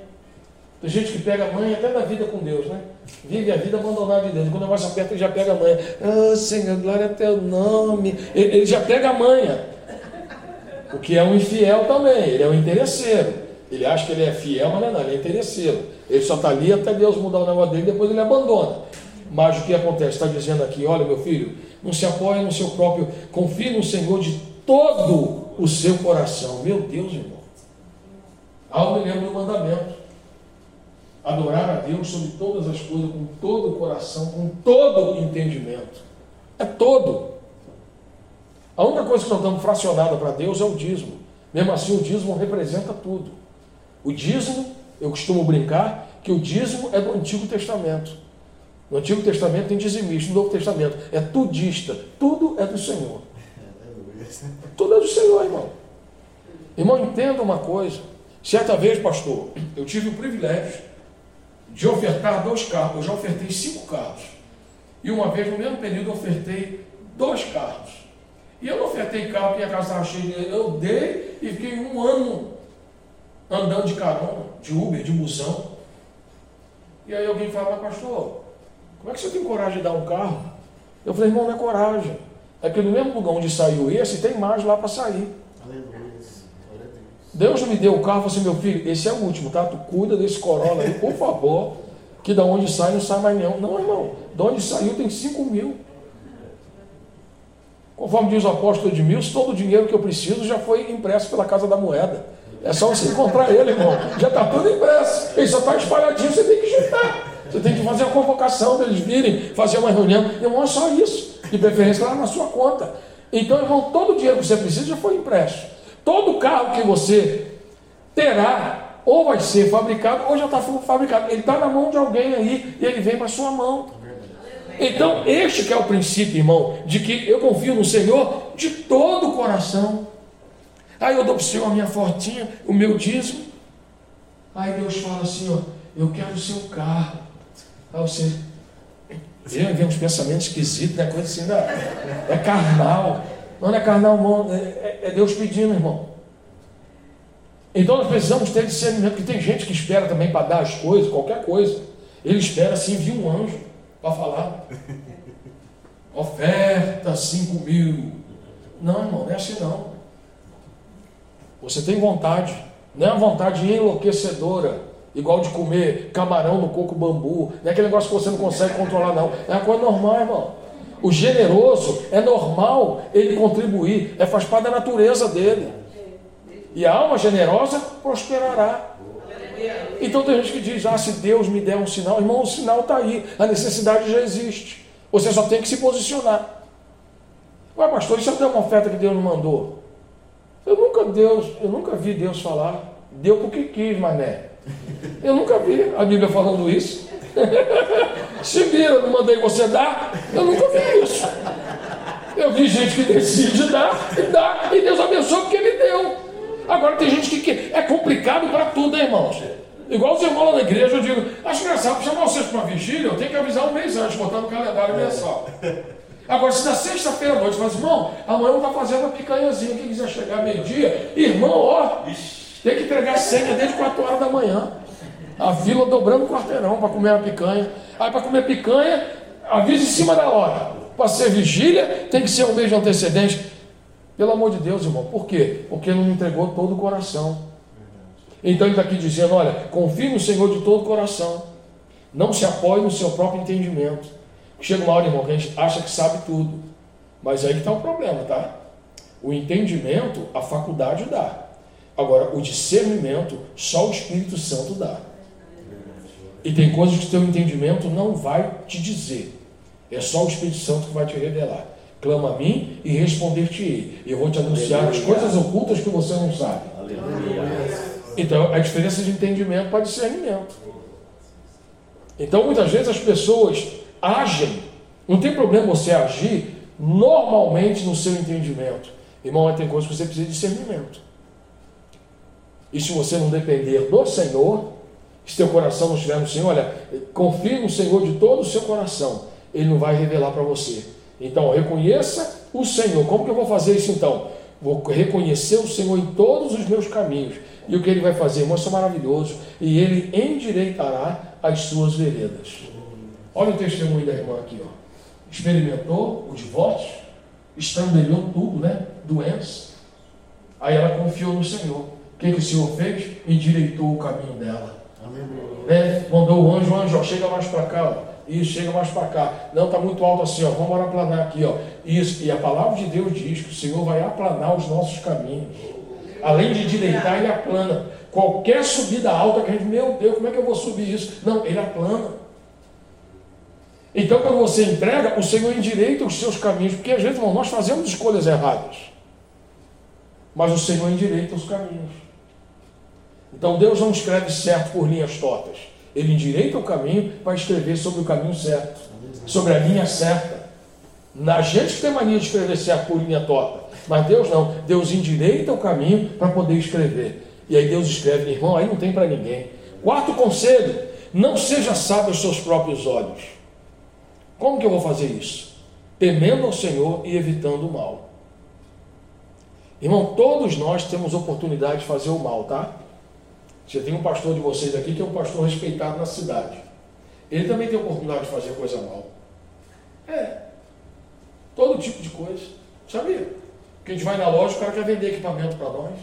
S1: Tem gente que pega a manha até na vida com Deus, né? Vive a vida abandonada de Deus. Quando o negócio aperta, ele já pega a manha. Ah, Senhor, glória a teu nome. Ele, ele já pega a manha. O que é um infiel também, ele é um interesseiro. Ele acha que ele é fiel, mas não é não, ele é interesseiro. Ele só está ali até Deus mudar o negócio dele, depois ele abandona. Mas o que acontece? Está dizendo aqui, olha meu filho, não se apoie no seu próprio, confie no Senhor de todo o seu coração. Meu Deus, irmão. Algo me lembra do mandamento. Adorar a Deus sobre todas as coisas, com todo o coração, com todo o entendimento. É todo. A única coisa que nós damos fracionada para Deus é o dízimo. Mesmo assim, o dízimo representa tudo. O dízimo, eu costumo brincar, que o dízimo é do Antigo Testamento. No Antigo Testamento tem dizimista, no Novo Testamento é tudista. Tudo é do Senhor. Tudo é do Senhor, irmão. Irmão, entenda uma coisa. Certa vez, pastor, eu tive o privilégio de ofertar dois carros. Eu já ofertei cinco carros. E uma vez, no mesmo período, eu ofertei dois carros. E eu não ofertei carro que a casa estava cheia. Eu dei e fiquei um ano andando de carona, de Uber, de busão. E aí alguém fala, pastor, como é que você tem coragem de dar um carro? Eu falei, irmão, não é coragem. É que no mesmo lugar onde saiu esse, tem mais lá para sair. Aleluia. Deus me deu o carro e falou assim, meu filho, esse é o último, tá? Tu cuida desse Corolla aí, por favor. Que da onde sai não sai mais nenhum. Não, irmão. Da onde saiu tem 5 mil. Conforme diz o apóstolo Edmilson, todo o dinheiro que eu preciso já foi impresso pela Casa da Moeda. É só você encontrar ele, irmão. Já está tudo impresso. Ele só está espalhadinho, você tem que juntar. Você tem que fazer a convocação deles virem, fazer uma reunião. Irmão, é só isso. De preferência lá na sua conta. Então, irmão, todo o dinheiro que você precisa já foi impresso. Todo carro que você terá, ou vai ser fabricado, ou já está fabricado. Ele está na mão de alguém aí e ele vem para sua mão. Então, este que é o princípio, irmão, de que eu confio no Senhor de todo o coração. Aí eu dou para o Senhor a minha fortinha, o meu dízimo. Aí Deus fala assim, ó, eu quero o seu carro. Aí você vem, vem uns pensamentos esquisitos, né? Coisa assim, né? é carnal. Não é carnal, irmão, é, é, é Deus pedindo, irmão. Então nós precisamos ter discernimento, porque tem gente que espera também para dar as coisas, qualquer coisa. Ele espera assim, vir um anjo para falar. Oferta 5 mil. Não, irmão, não é assim não. Você tem vontade, não é uma vontade enlouquecedora, igual de comer camarão no coco bambu, não é aquele negócio que você não consegue controlar, não. É uma coisa normal, irmão. O generoso é normal ele contribuir, é faz parte da natureza dele. E a alma generosa prosperará. Então tem gente que diz, ah, se Deus me der um sinal, irmão, o sinal está aí, a necessidade já existe. Você só tem que se posicionar. Ué, pastor, eu der uma oferta que Deus não mandou? Eu nunca, Deus, eu nunca vi Deus falar, deu porque quis, mané. Eu nunca vi a Bíblia falando isso. Se vira, não mandei você dar, eu nunca vi isso. Eu vi gente que decide dar e dá, e Deus abençoa porque Ele deu. Agora tem gente que, é complicado para tudo, hein, irmãos? Igual os irmãos lá na igreja, eu digo, acho engraçado, para chamar vocês para uma vigília, eu tenho que avisar um mês antes, botar no calendário mensal. Agora, se na sexta-feira à noite fala assim, irmão, amanhã eu vou fazendo uma picanhazinha, quem quiser chegar meio-dia, irmão, ó, tem que entregar senha desde 4 horas da manhã. A fila dobrando o quarteirão para comer a picanha. Aí para comer picanha, avisa em cima da hora. Para ser vigília, tem que ser um mês de antecedente. Pelo amor de Deus, irmão. Por quê? Porque não entregou todo o coração. Então ele está aqui dizendo: olha, confie no Senhor de todo o coração. Não se apoie no seu próprio entendimento. Chega uma hora, irmão, que a gente acha que sabe tudo. Mas aí que está o problema, tá? O entendimento, a faculdade dá. Agora, o discernimento, só o Espírito Santo dá. E tem coisas que o teu entendimento não vai te dizer. É só o Espírito Santo que vai te revelar. Clama a mim e responder-te-ei. Eu vou te anunciar Aleluia. as coisas ocultas que você não sabe. Aleluia. Então, a diferença de entendimento para discernimento. Então, muitas vezes as pessoas agem. Não tem problema você agir normalmente no seu entendimento. Irmão, tem coisas que você precisa de discernimento. E se você não depender do Senhor, se teu coração não estiver no Senhor, olha, confie no Senhor de todo o seu coração. Ele não vai revelar para você. Então, reconheça o Senhor. Como que eu vou fazer isso então? Vou reconhecer o Senhor em todos os meus caminhos. E o que ele vai fazer? Irmão, é maravilhoso. E ele endireitará as suas veredas. Olha o testemunho da irmã aqui. Ó. Experimentou o divórcio, estrambelhou tudo, né? Doença. Aí ela confiou no Senhor. O que, que o Senhor fez? Endireitou o caminho dela. Né? Mandou o anjo, anjo, ó, chega mais para cá, ó. Isso, chega mais para cá. Não, está muito alto assim, ó. Vamos aplanar aqui, ó. Isso. E a palavra de Deus diz que o Senhor vai aplanar os nossos caminhos. Além de direitar, ele aplana. Qualquer subida alta que a gente, meu Deus, como é que eu vou subir isso? Não, ele aplana. Então, quando você entrega, o Senhor endireita os seus caminhos, porque às vezes, irmão, nós fazemos escolhas erradas. Mas o Senhor endireita os caminhos. Então Deus não escreve certo por linhas tortas. Ele endireita o caminho para escrever sobre o caminho certo, sobre a linha certa. A gente tem mania de escrever certo por linha torta, mas Deus não. Deus endireita o caminho para poder escrever. E aí Deus escreve, irmão, aí não tem para ninguém. Quarto conselho: não seja sábio aos seus próprios olhos. Como que eu vou fazer isso? Temendo ao Senhor e evitando o mal. Irmão, todos nós temos oportunidade de fazer o mal, tá? Você tem um pastor de vocês aqui que é um pastor respeitado na cidade. Ele também tem oportunidade de fazer coisa mal. É. Todo tipo de coisa. Sabia? Que a gente vai na loja, o cara quer vender equipamento para nós.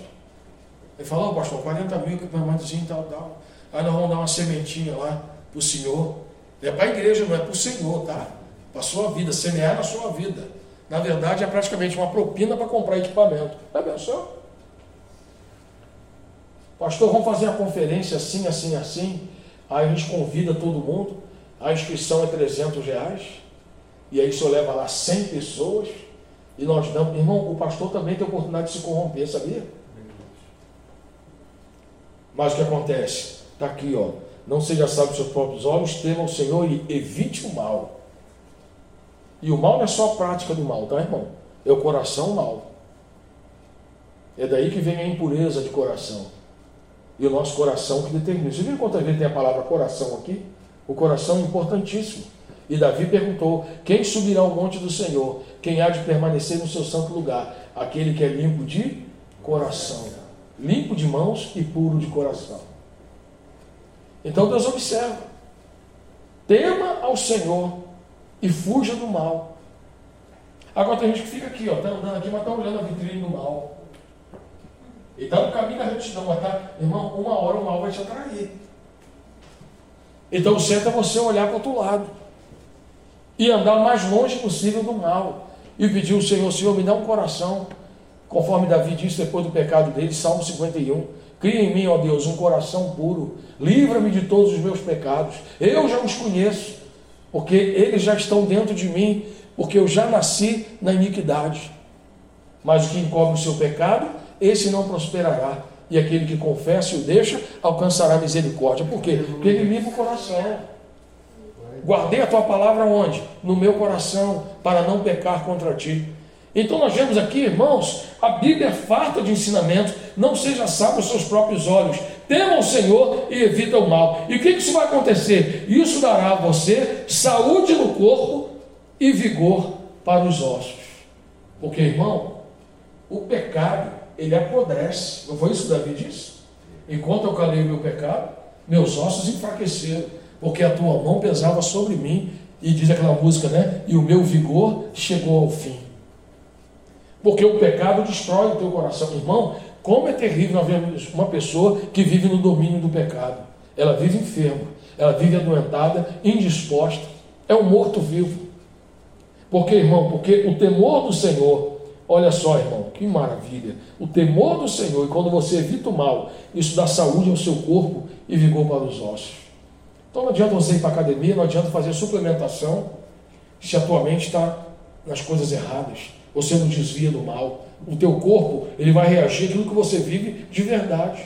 S1: Ele fala, oh, pastor, 40 mil equipamentozinho tal, tal. Aí nós vamos dar uma sementinha lá para o Senhor. É para a igreja, não é para o Senhor, tá? Para a sua vida, semear na sua vida. Na verdade, é praticamente uma propina para comprar equipamento. Tá vendo só? Pastor, vamos fazer uma conferência assim, assim, assim. Aí a gente convida todo mundo. A inscrição é 300 reais. E aí o senhor leva lá 100 pessoas. E nós damos. Irmão, o pastor também tem a oportunidade de se corromper, sabia? Mas o que acontece? Está aqui, ó. Não seja sábio seus próprios olhos, tema o Senhor e evite o mal. E o mal não é só a prática do mal, tá, irmão? É o coração mal. É daí que vem a impureza de coração. E o nosso coração que determina. Você viu quantas vezes tem a palavra coração aqui? O coração é importantíssimo. E Davi perguntou: Quem subirá ao monte do Senhor? Quem há de permanecer no seu santo lugar? Aquele que é limpo de coração. Limpo de mãos e puro de coração. Então Deus observa. Tema ao Senhor e fuja do mal. Agora tem gente que fica aqui, ó, tá andando aqui, mas está olhando a vitrine do mal. E no caminho da retidão, mas tá, irmão, uma hora o mal vai te atrair. Então o certo é você olhar para o outro lado. E andar o mais longe possível do mal. E pedir ao Senhor, Senhor, me dá um coração conforme Davi disse depois do pecado dele, Salmo 51. Cria em mim, ó Deus, um coração puro, livra-me de todos os meus pecados. Eu já os conheço, porque eles já estão dentro de mim, porque eu já nasci na iniquidade. Mas o que encobre o seu pecado, esse não prosperará. E aquele que confessa e o deixa, alcançará misericórdia. Por quê? Porque ele limpa o coração. Guardei a tua palavra onde? No meu coração, para não pecar contra ti. Então nós vemos aqui, irmãos, a Bíblia é farta de ensinamentos. Não seja sábio aos seus próprios olhos. Tema o Senhor e evita o mal. E o que isso vai acontecer? Isso dará a você saúde no corpo e vigor para os ossos. Porque, irmão, o pecado, ele apodrece. Não foi isso que Davi disse? Enquanto eu calei o meu pecado, meus ossos enfraqueceram, porque a tua mão pesava sobre mim. E diz aquela música, né? E o meu vigor chegou ao fim. Porque o pecado destrói o teu coração. Irmão, como é terrível uma pessoa que vive no domínio do pecado. Ela vive enferma, ela vive adoentada, indisposta. É um morto-vivo. Por quê, irmão? Porque o temor do Senhor, olha só, irmão, que maravilha. O temor do Senhor, e quando você evita o mal, isso dá saúde ao seu corpo e vigor para os ossos. Então não adianta você ir para a academia, não adianta fazer suplementação, se a tua mente está nas coisas erradas. Você não desvia do mal. O teu corpo, ele vai reagir àquilo que você vive de verdade.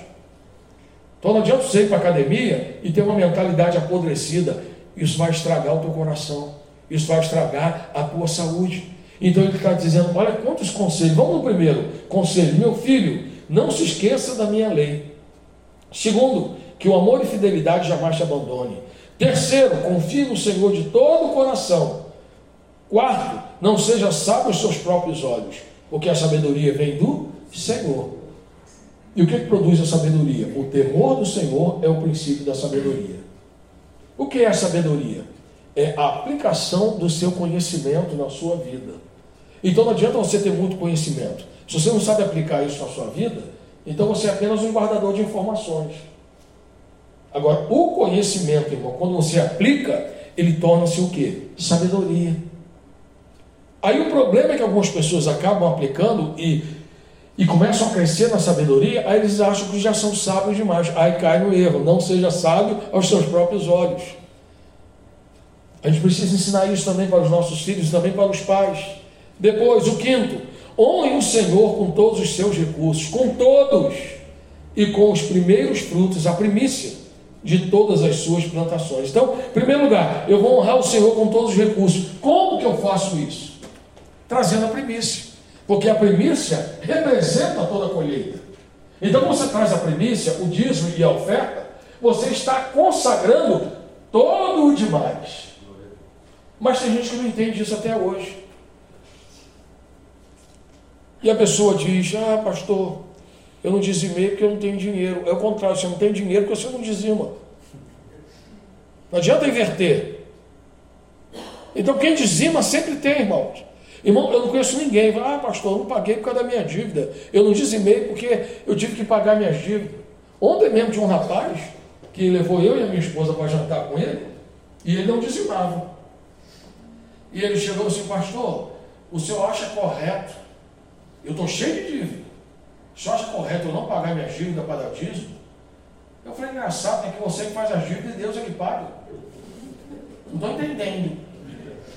S1: Então não adianta você ir para a academia e ter uma mentalidade apodrecida. Isso vai estragar o teu coração. Isso vai estragar a tua saúde. Então ele está dizendo: olha quantos conselhos. Vamos no primeiro conselho. Meu filho, não se esqueça da minha lei. Segundo, que o amor e fidelidade jamais te abandone. Terceiro, confie no Senhor de todo o coração. Quarto, não seja sábio aos seus próprios olhos, porque a sabedoria vem do Senhor. E o que, que produz a sabedoria? O temor do Senhor é o princípio da sabedoria. O que é a sabedoria? É a aplicação do seu conhecimento na sua vida. Então não adianta você ter muito conhecimento. Se você não sabe aplicar isso na sua vida, então você é apenas um guardador de informações. Agora, o conhecimento, irmão, quando você aplica, ele torna-se o que? Sabedoria. Aí o problema é que algumas pessoas acabam aplicando e, e começam a crescer na sabedoria, aí eles acham que já são sábios demais. Aí cai no erro. Não seja sábio aos seus próprios olhos. A gente precisa ensinar isso também para os nossos filhos, também para os pais. Depois, o quinto, honre o Senhor com todos os seus recursos, com todos, e com os primeiros frutos, a primícia de todas as suas plantações. Então, em primeiro lugar, eu vou honrar o Senhor com todos os recursos. Como que eu faço isso? trazendo a primícia. Porque a primícia representa toda a colheita. Então, quando você traz a primícia, o dízimo e a oferta, você está consagrando todo o demais. Mas tem gente que não entende isso até hoje. E a pessoa diz: Ah, pastor, eu não dizimei porque eu não tenho dinheiro. É o contrário, você não tem dinheiro porque você não dizima. Não adianta inverter. Então, quem dizima sempre tem, irmãos. Irmão, eu não conheço ninguém. Ah, pastor, eu não paguei por causa da minha dívida. Eu não dizimei porque eu tive que pagar minhas dívidas. Ontem mesmo tinha um rapaz que levou eu e a minha esposa para jantar com ele e ele não dizimava. E ele chegou assim, pastor, o senhor acha correto? Eu estou cheio de dívida. Senhor acha correto eu não pagar minhas dívidas para dar dízimo? Eu falei, engraçado, é que você que faz as dívidas e Deus é que paga. Não estou entendendo.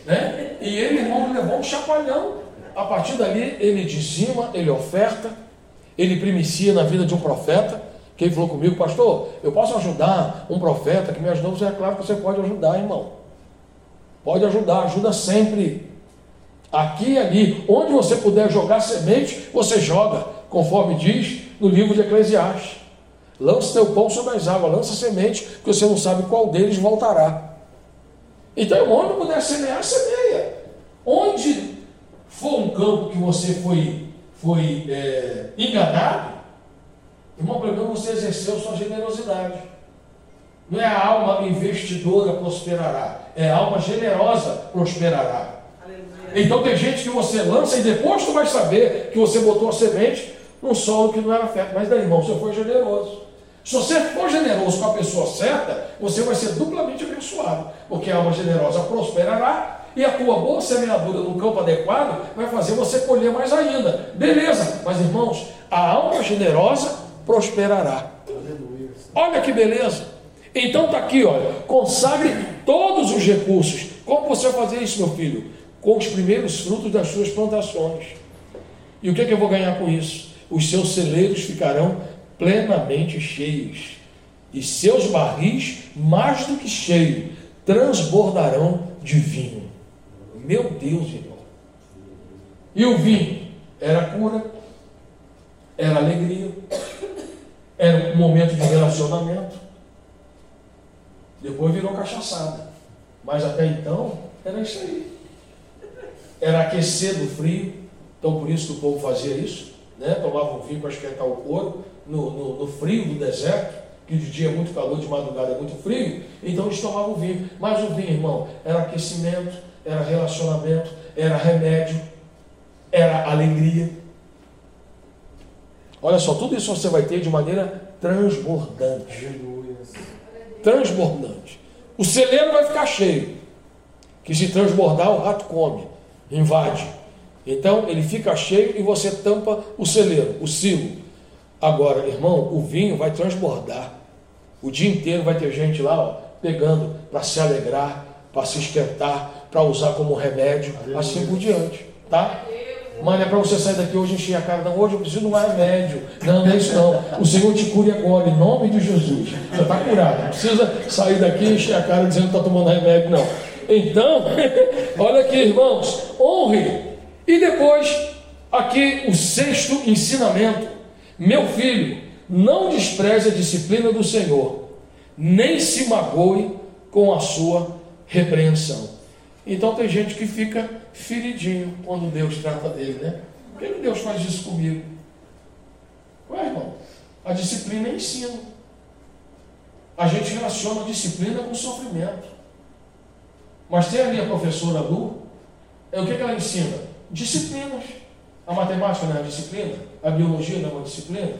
S1: Né? E ele, irmão, levou um chacoalhão. A partir dali, ele dizima, ele oferta, ele primicia na vida de um profeta. Quem falou comigo, pastor, eu posso ajudar um profeta que me ajudou? É claro que você pode ajudar, irmão. Pode ajudar, ajuda sempre. Aqui e ali, onde você puder jogar semente, você joga, conforme diz no livro de Eclesiastes. Lança teu pão sobre as águas, lança semente, porque você não sabe qual deles voltará. Então, onde puder semear, semeia. Onde for um campo que você foi, foi é, enganado, irmão, pelo menos você exerceu sua generosidade. Não é a alma investidora prosperará, é a alma generosa prosperará. Então tem gente que você lança e depois tu vai saber que você botou a semente num solo que não era fértil. Mas daí, irmão, você foi generoso. Se você for generoso com a pessoa certa, você vai ser duplamente abençoado, porque a alma generosa prosperará E a tua boa semeadura no campo adequado vai fazer você colher mais ainda. Beleza, mas irmãos, a alma generosa prosperará. Olha que beleza. Então está aqui, olha, consagre todos os recursos. Como você vai fazer isso, meu filho? Com os primeiros frutos das suas plantações. E o que, é que eu vou ganhar com isso? Os seus celeiros ficarão plenamente cheios, e seus barris, mais do que cheios, transbordarão de vinho. Meu Deus, irmão. E o vinho era cura, era alegria, era um momento de relacionamento. Depois virou cachaçada. Mas até então era isso aí. Era aquecer do frio. Então por isso que o povo fazia isso. Né? Tomava um vinho para esquentar o couro no, no, no frio do deserto que de dia é muito calor, de madrugada é muito frio, então eles tomavam vinho. Mas o vinho, irmão, era aquecimento, era relacionamento, era remédio, era alegria. Olha só, tudo isso você vai ter de maneira transbordante. Transbordante. O celeiro vai ficar cheio. Que se transbordar, o rato come, invade. Então ele fica cheio e você tampa o celeiro, o silo. Agora, irmão, o vinho vai transbordar. O dia inteiro vai ter gente lá, ó, pegando para se alegrar, para se esquentar, para usar como remédio, assim por diante, tá? Mas não é para você sair daqui hoje e encher a cara, não, hoje eu preciso de um remédio. Não, não é isso não. O Senhor te cure agora, em nome de Jesus. Você está curado. Não precisa sair daqui e encher a cara dizendo que está tomando remédio, não. Então, olha aqui, irmãos, honre. E depois, aqui o sexto ensinamento. Meu filho, não despreze a disciplina do Senhor, nem se magoe com a sua repreensão. Então tem gente que fica feridinho quando Deus trata dele, né? Por que Deus faz isso comigo? Ué, irmão, a disciplina é ensino. A gente relaciona a disciplina com sofrimento. Mas tem ali a professora Lu, é o que, que ela ensina? Disciplinas. A matemática não é uma disciplina, a biologia não é uma disciplina,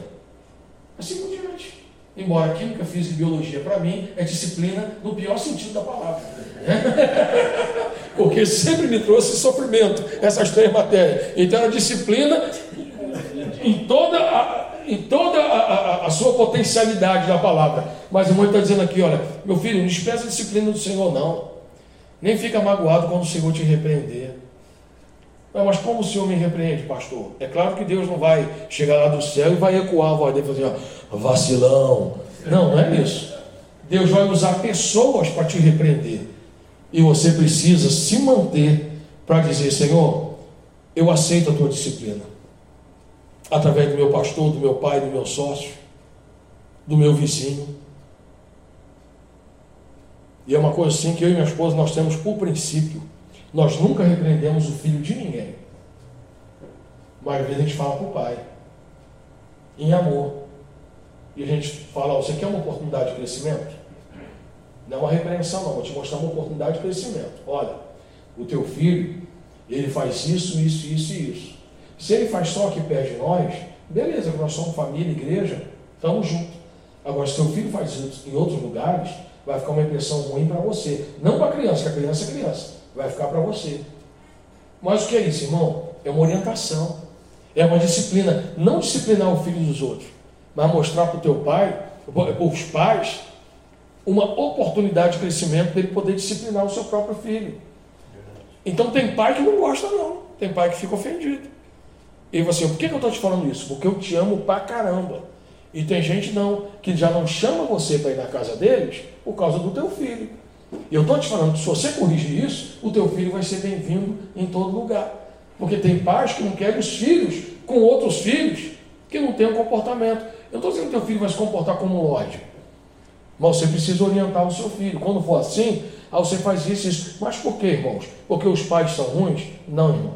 S1: Assim por diante. Embora química, física e biologia, para mim, é disciplina no pior sentido da palavra. Porque sempre me trouxe sofrimento, essas três matérias. Então, a disciplina em toda a, em toda a, a, a, sua potencialidade da palavra. Mas o irmão está dizendo aqui: olha, meu filho, não despreza a disciplina do Senhor, não. Nem fica magoado quando o Senhor te repreender. Mas como o Senhor me repreende, pastor? É claro que Deus não vai chegar lá do céu e vai ecoar a voz dele e fazer, ó, vacilão. Não, não é isso. Deus vai usar pessoas para te repreender. E você precisa se manter para dizer, Senhor, eu aceito a tua disciplina. Através do meu pastor, do meu pai, do meu sócio, do meu vizinho. E é uma coisa assim que eu e minha esposa nós temos por princípio nós nunca repreendemos o filho de ninguém. Mas às vezes a gente fala para o pai, em amor. E a gente fala, você quer uma oportunidade de crescimento? Não é uma repreensão, não, vou te mostrar uma oportunidade de crescimento. Olha, o teu filho, ele faz isso, isso, isso e isso. Se ele faz só aqui perto de nós, beleza, nós somos família, igreja, estamos juntos. Agora, se teu filho faz isso em outros lugares, vai ficar uma impressão ruim para você. Não para a criança, que a criança é criança vai ficar para você. Mas o que é isso, irmão? É uma orientação, é uma disciplina. Não disciplinar o filho dos outros, mas mostrar para o teu pai, para os pais, uma oportunidade de crescimento para ele poder disciplinar o seu próprio filho. Então tem pai que não gosta, não. Tem pai que fica ofendido. E você, por que eu estou te falando isso? Porque eu te amo pra caramba. E tem gente não, que já não chama você para ir na casa deles por causa do teu filho. E eu estou te falando que se você corrigir isso, o teu filho vai ser bem-vindo em todo lugar. Porque tem pais que não querem os filhos com outros filhos que não têm um comportamento. Eu estou dizendo que teu filho vai se comportar como lorde. Mas você precisa orientar o seu filho. Quando for assim, aí você faz isso, isso. Mas por que, irmãos? Porque os pais são ruins? Não, irmão.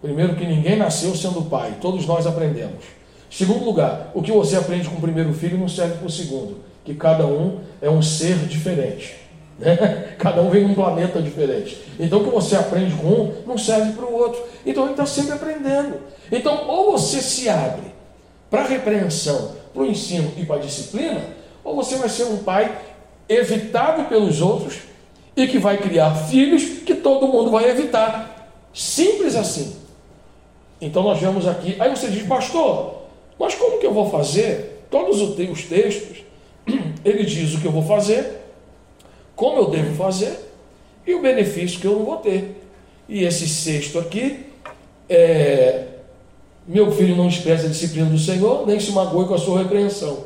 S1: Primeiro que ninguém nasceu sendo pai, todos nós aprendemos. Segundo lugar, o que você aprende com o primeiro filho não serve para o segundo, que cada um é um ser diferente. Né? Cada um vem num planeta diferente. Então o que você aprende com um não serve para o outro. Então ele está sempre aprendendo. Então, ou você se abre para a repreensão, para o ensino e para a disciplina, ou você vai ser um pai evitado pelos outros e que vai criar filhos que todo mundo vai evitar. Simples assim. Então nós vemos aqui. Aí você diz, pastor, mas como que eu vou fazer? Todos os textos, ele diz o que eu vou fazer, como eu devo fazer e o benefício que eu não vou ter. E esse sexto aqui é. Meu filho não despreza a disciplina do Senhor, nem se magoe com a sua repreensão.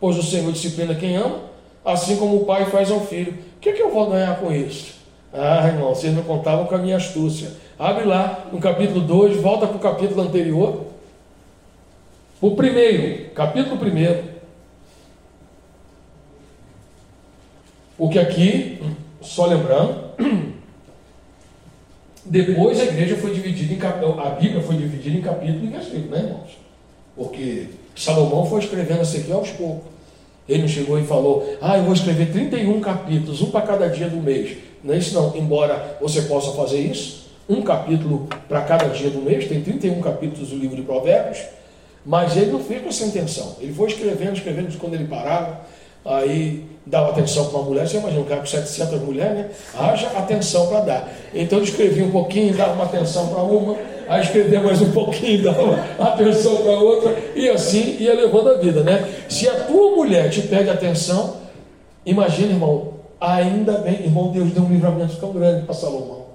S1: Pois o Senhor disciplina quem ama, assim como o pai faz ao filho. O que, é que eu vou ganhar com isso? Ah, irmão, vocês não contavam com a minha astúcia. Abre lá no capítulo 2, volta para o capítulo anterior. O primeiro, capítulo primeiro. Porque aqui, só lembrando, depois a igreja foi dividida em a Bíblia foi dividida em capítulo e versículo, né, irmãos? Porque Salomão foi escrevendo isso aqui aos poucos. Ele não chegou e falou, ah, eu vou escrever 31 capítulos, um para cada dia do mês. Não é isso não, embora você possa fazer isso, um capítulo para cada dia do mês, tem 31 capítulos do livro de Provérbios, mas ele não fez com essa intenção. Ele foi escrevendo, escrevendo, quando ele parava, aí dava atenção para uma mulher. Você imagina um cara com 700 mulheres, né? Haja atenção para dar. Então ele escrevia um pouquinho, dava uma atenção para uma, aí escrevia mais um pouquinho, dava atenção para outra, e assim ia levando a vida, né? Se a tua mulher te pede atenção, imagina, irmão, ainda bem, irmão, Deus deu um livramento tão grande para Salomão.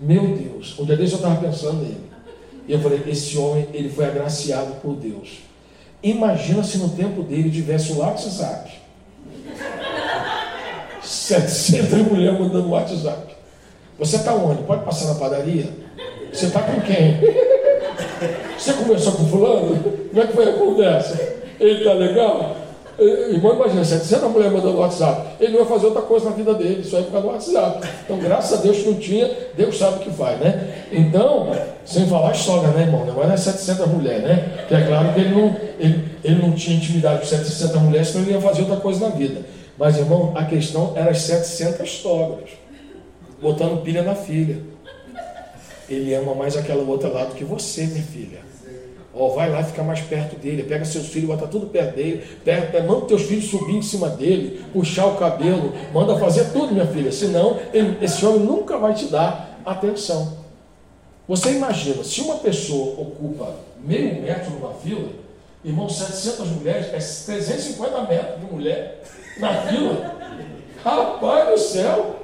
S1: Meu Deus, um dia desse eu estava pensando nele. E eu falei, esse homem, ele foi agraciado por Deus. Imagina se no tempo dele tivesse o WhatsApp. 700 mulheres mandando WhatsApp. Você está onde? Pode passar na padaria? Você está com quem? Você conversou com fulano? Como é que foi a conversa? Ele está legal? Irmão, imagina, 700 mulheres mandando WhatsApp. Ele não vai fazer outra coisa na vida dele, só vai ficar no WhatsApp. Então, graças a Deus que não tinha, Deus sabe o que faz, né? Então, sem falar sogra, né, irmão? Agora é 700 mulheres, né? Que é claro que ele não, ele, ele não tinha intimidade com 700 mulheres, senão ele ia fazer outra coisa na vida. Mas, irmão, a questão era as 700 sogras, botando pilha na filha. Ele ama mais aquela outra lá do que você, minha filha. Ó, vai lá ficar mais perto dele, pega seus filhos, bota tudo perto dele, pega, manda teus filhos subir em cima dele, puxar o cabelo, manda fazer tudo, minha filha, senão ele, esse homem nunca vai te dar atenção. Você imagina, se uma pessoa ocupa meio metro numa fila, irmão, 700 mulheres, é 350 metros de mulher na fila. Rapaz do céu,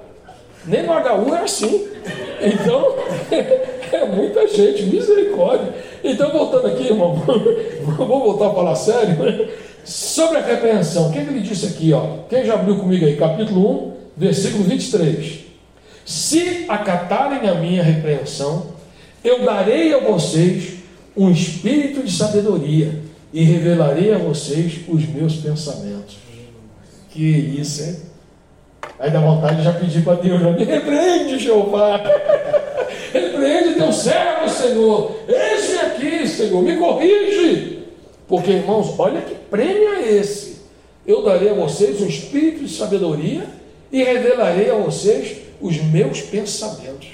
S1: nem no HU é assim. Então, é muita gente, misericórdia. Então, voltando aqui, irmão, vou voltar a falar sério. Né? Sobre a repreensão, o que, é que ele disse aqui? Ó? Quem já abriu comigo aí? Capítulo 1, versículo 23. Se acatarem a minha repreensão, eu darei a vocês um espírito de sabedoria e revelarei a vocês os meus pensamentos. Que isso, hein? Aí dá vontade de já pedir para Deus, me repreende, Jeová. repreende teu servo, Senhor. Eis-me aqui, Senhor, me corrige. Porque, irmãos, olha que prêmio é esse. Eu darei a vocês um espírito de sabedoria e revelarei a vocês os meus pensamentos.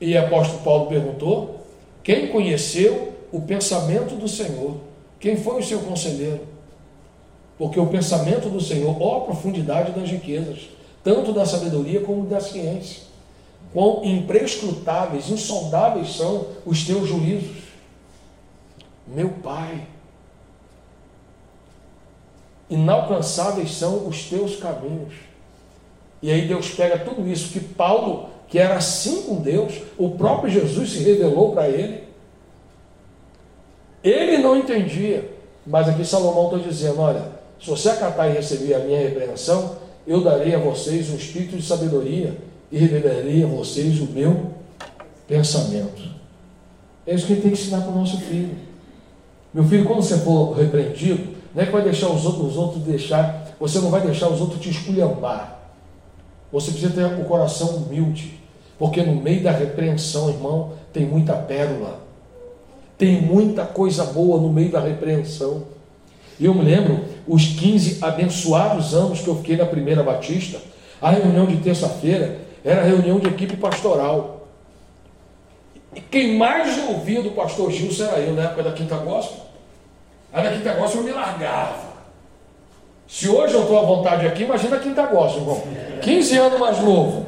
S1: E o apóstolo Paulo perguntou: quem conheceu o pensamento do Senhor? Quem foi o seu conselheiro? Porque o pensamento do Senhor, ó a profundidade das riquezas, tanto da sabedoria como da ciência. Quão imprescrutáveis, insondáveis são os teus juízos. Meu Pai, inalcançáveis são os teus caminhos. E aí Deus pega tudo isso que Paulo, que era assim com Deus, o próprio Jesus se revelou para ele. Ele não entendia, mas aqui Salomão está dizendo: olha, se você acatar e receber a minha repreensão, eu darei a vocês um espírito de sabedoria e revelarei a vocês o meu pensamento. É isso que ele tem que ensinar para o nosso filho. Meu filho, quando você for repreendido, não é que vai deixar os outros, os outros deixar, você não vai deixar os outros te esculhambar. Você precisa ter o coração humilde, porque no meio da repreensão, irmão, tem muita pérola. Tem muita coisa boa no meio da repreensão. E eu me lembro os 15 abençoados anos que eu fiquei na primeira Batista, a reunião de terça-feira era a reunião de equipe pastoral. E quem mais ouvia do pastor Gilson era eu, na época da Quinta Gospel. Aí na Quinta Gospel eu me largava. Se hoje eu estou à vontade aqui, imagina quem está gosto, irmão. 15 anos mais novo.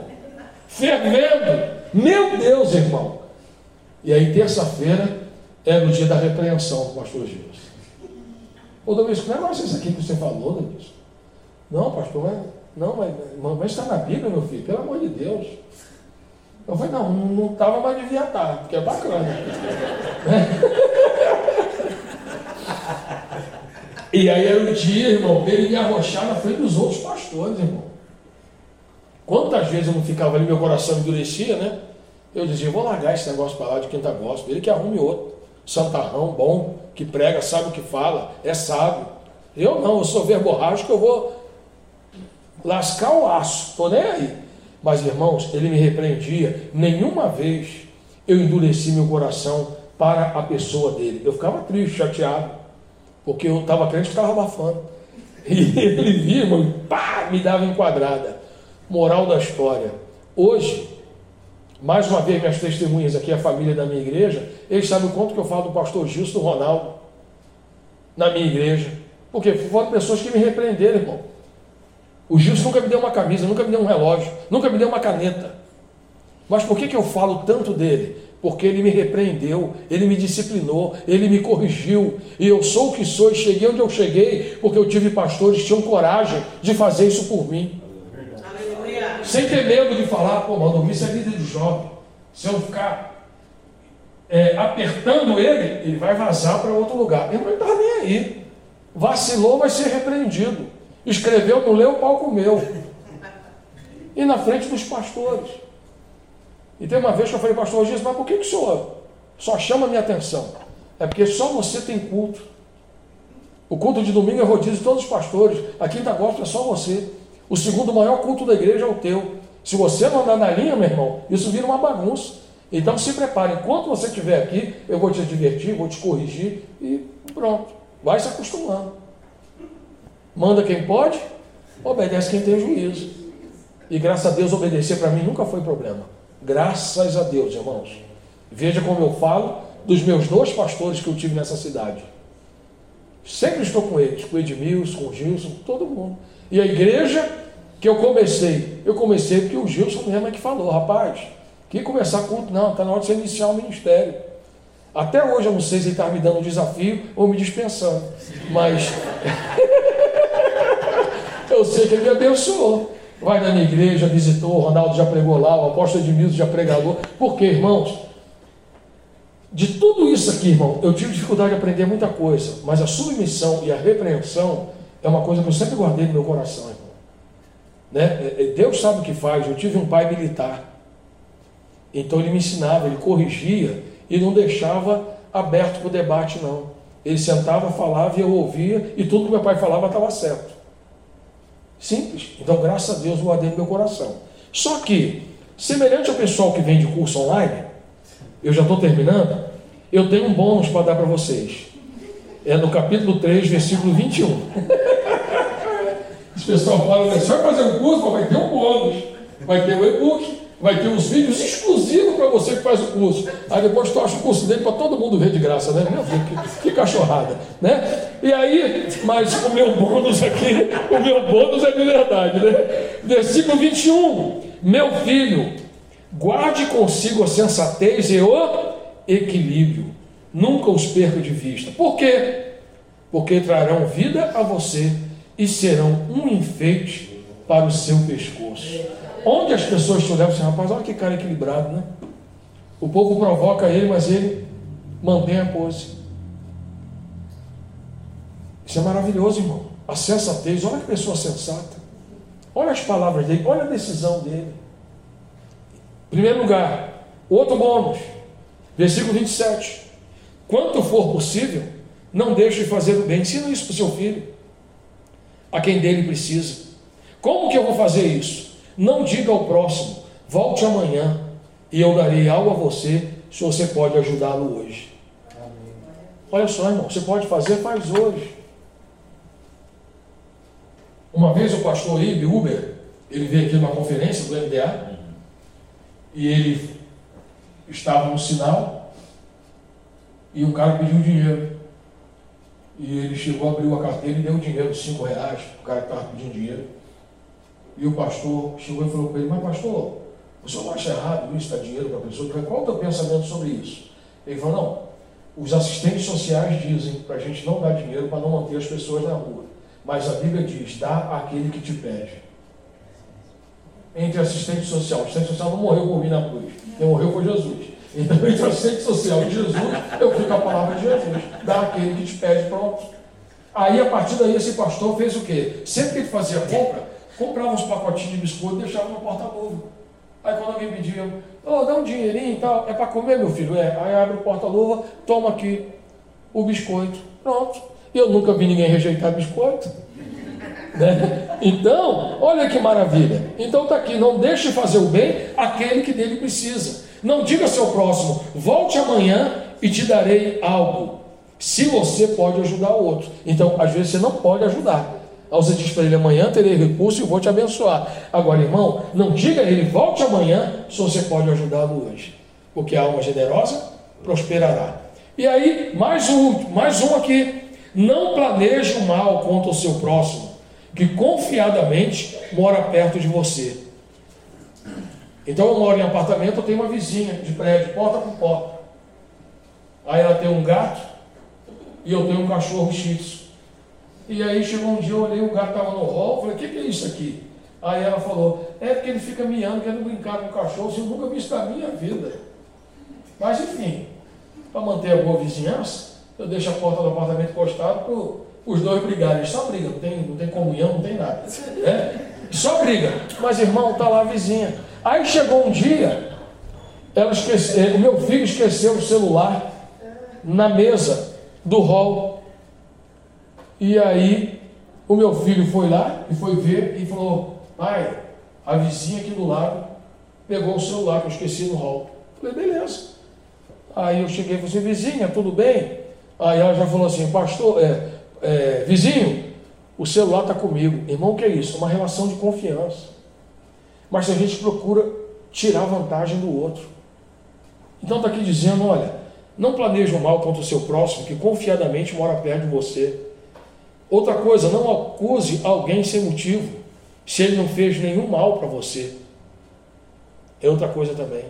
S1: Fervendo. Meu Deus, irmão. E aí, terça-feira, era o dia da repreensão do pastor Gilson. Ô, Domingos, que negócio é isso aqui que você falou, Domingos? Não, pastor, mas, não, mas, mas está na Bíblia, meu filho, pelo amor de Deus. Eu falei, não, não estava, mas devia estar, porque é bacana. e aí era o dia, irmão, dele me arrochar na frente dos outros pastores, irmão. Quantas vezes eu não ficava ali, meu coração endurecia, né? Eu dizia, vou largar esse negócio para lá de quem tá gosto, ele que arrume outro. Santarrão, bom, que prega, sabe o que fala, é sábio. Eu não, eu sou verborrágico, eu vou lascar o aço, estou nem aí. Mas, irmãos, ele me repreendia. Nenhuma vez eu endureci meu coração para a pessoa dele. Eu ficava triste, chateado, porque eu estava crente que estava abafando. E ele via, irmão, pá, me dava enquadrada. Moral da história. Hoje, mais uma vez, minhas testemunhas aqui, a família da minha igreja, eles sabem o quanto que eu falo do pastor Gilson do Ronaldo na minha igreja. Porque foram pessoas que me repreenderam, irmão. O Gilson nunca me deu uma camisa, nunca me deu um relógio, nunca me deu uma caneta. Mas por que, que eu falo tanto dele? Porque ele me repreendeu, ele me disciplinou, ele me corrigiu. E eu sou o que sou e cheguei onde eu cheguei, porque eu tive pastores que tinham coragem de fazer isso por mim. Sem ter medo de falar, pô, mano, isso é líder de jovem. Se eu ficar é, apertando ele, ele vai vazar para outro lugar. Ele não está nem aí. Vacilou, vai ser repreendido. Escreveu, não leu, o pau comeu. E na frente dos pastores. E tem uma vez que eu falei, pastor Jesus, mas por que, que o senhor só chama a minha atenção? É porque só você tem culto. O culto de domingo é rodízio de todos os pastores. A quinta gosta é só você. O segundo maior culto da igreja é o teu. Se você não andar na linha, meu irmão, isso vira uma bagunça. Então se prepare. Enquanto você estiver aqui, eu vou te divertir, vou te corrigir e pronto. Vai se acostumando. Manda quem pode, obedece quem tem juízo. E graças a Deus obedecer para mim nunca foi problema. Graças a Deus, irmãos. Veja como eu falo dos meus dois pastores que eu tive nessa cidade. Sempre estou com eles, com Edmilson, com Gilson, com todo mundo. E a igreja que eu comecei, eu comecei porque o Gilson mesmo é que falou, rapaz, que começar culto, não, está na hora de você iniciar o ministério. Até hoje eu não sei se ele está me dando um desafio ou me dispensando, mas eu sei que ele me abençoou. Vai na minha igreja, visitou, o Ronaldo já pregou lá, o apóstolo Edmilson já pregou. Por quê, irmãos? De tudo isso aqui, irmão, eu tive dificuldade de aprender muita coisa, mas a submissão e a repreensão é uma coisa que eu sempre guardei no meu coração. Né? É, é, Deus sabe o que faz. Eu tive um pai militar. Então ele me ensinava, ele corrigia e não deixava aberto para o debate, não. Ele sentava, falava e eu ouvia, e tudo que meu pai falava estava certo. Simples. Então, graças a Deus, guardei no meu coração. Só que, semelhante ao pessoal que vem de curso online, eu já estou terminando, eu tenho um bônus para dar para vocês. É no capítulo 3, versículo 21. Pessoal fala, vai fazer um curso, vai ter um bônus, vai ter o um e-book, vai ter os vídeos exclusivos para você que faz o curso. Aí depois tu acha o curso dele para todo mundo ver de graça, né? Meu Deus, que, que, cachorrada, né? E aí, mas o meu bônus aqui, o meu bônus é de verdade, né? Versículo 21. Meu filho, guarde consigo a sensatez e o equilíbrio Nunca os perca de vista. Por quê? Porque trarão vida a você e serão um enfeite para o seu pescoço. Onde as pessoas te olham assim, rapaz, olha que cara equilibrado, né? O povo provoca ele, mas ele mantém a pose. Isso é maravilhoso, irmão. A sensatez, olha que pessoa sensata. Olha as palavras dele, olha a decisão dele. Primeiro lugar, outro bônus, versículo 27. Quanto for possível, não deixe de fazer o bem. Ensina isso para o seu filho, a quem dele precisa. Como que eu vou fazer isso? Não diga ao próximo, volte amanhã e eu darei algo a você se você pode ajudá-lo hoje. Amém. Olha só, irmão, você pode fazer, faz hoje. Uma vez o pastor Ibe Uber, ele veio aqui numa conferência do MDA e ele estava no sinal e o cara pediu dinheiro. E ele chegou, abriu a carteira e deu dinheiro, cinco reais, o cara que estava pedindo dinheiro. E o pastor chegou e falou para ele, mas pastor, o senhor não acha errado isso, dar dinheiro para a pessoa? Qual é o teu pensamento sobre isso? Ele falou, não, os assistentes sociais dizem para a gente não dar dinheiro para não manter as pessoas na rua. Mas a Bíblia diz, dá àquele que te pede. Entre assistente social, o assistente social não morreu por mim na cruz. Quem morreu foi Jesus. Então, entre assistente social e Jesus, eu fico a palavra de Jesus. Dá àquele que te pede, pronto. Aí, a partir daí, esse pastor fez o quê? Sempre que ele fazia compra, comprava uns pacotinhos de biscoito e deixava no porta-luva. Aí quando alguém pedia, oh, dá um dinheirinho e tal, é para comer, meu filho? É. Aí abre o porta-luva, toma aqui o biscoito. Pronto. Eu nunca vi ninguém rejeitar biscoito. Né? Então, olha que maravilha. Então está aqui, não deixe fazer o bem aquele que dele precisa. Não diga ao seu próximo, volte amanhã e te darei algo. Se você pode ajudar o outro. Então, às vezes você não pode ajudar. Aí você diz para ele: amanhã terei recurso e vou te abençoar. Agora, irmão, não diga a ele: volte amanhã, se você pode ajudá-lo hoje. Porque a alma generosa prosperará. E aí, mais um, mais um aqui. Não planeje o mal contra o seu próximo, que confiadamente mora perto de você. Então eu moro em apartamento, eu tenho uma vizinha de prédio, porta por porta. Aí ela tem um gato e eu tenho um cachorro shih e aí chegou um dia, eu olhei, o gato estava no hall, falei, o que, que é isso aqui? Aí ela falou, é porque ele fica miando, querendo brincar com o cachorro, eu nunca vi isso na minha vida. Mas enfim, para manter a boa vizinhança, eu deixo a porta do apartamento encostada para os dois brigarem. Eles só brigam, não tem, não tem comunhão, não tem nada. É? Só briga. Mas irmão, está lá a vizinha. Aí chegou um dia, ela esquece, o meu filho esqueceu o celular na mesa do hall e aí o meu filho foi lá e foi ver e falou: pai, a vizinha aqui do lado pegou o celular que eu esqueci no hall. Falei, beleza. Aí eu cheguei e falei assim, vizinha, tudo bem? Aí ela já falou assim, pastor, é, é, vizinho, o celular está comigo. Irmão, o que é isso? Uma relação de confiança. Mas se a gente procura tirar vantagem do outro. Então está aqui dizendo, olha, não planeje o mal contra o seu próximo, que confiadamente mora perto de você. Outra coisa, não acuse alguém sem motivo, se ele não fez nenhum mal para você. É outra coisa também.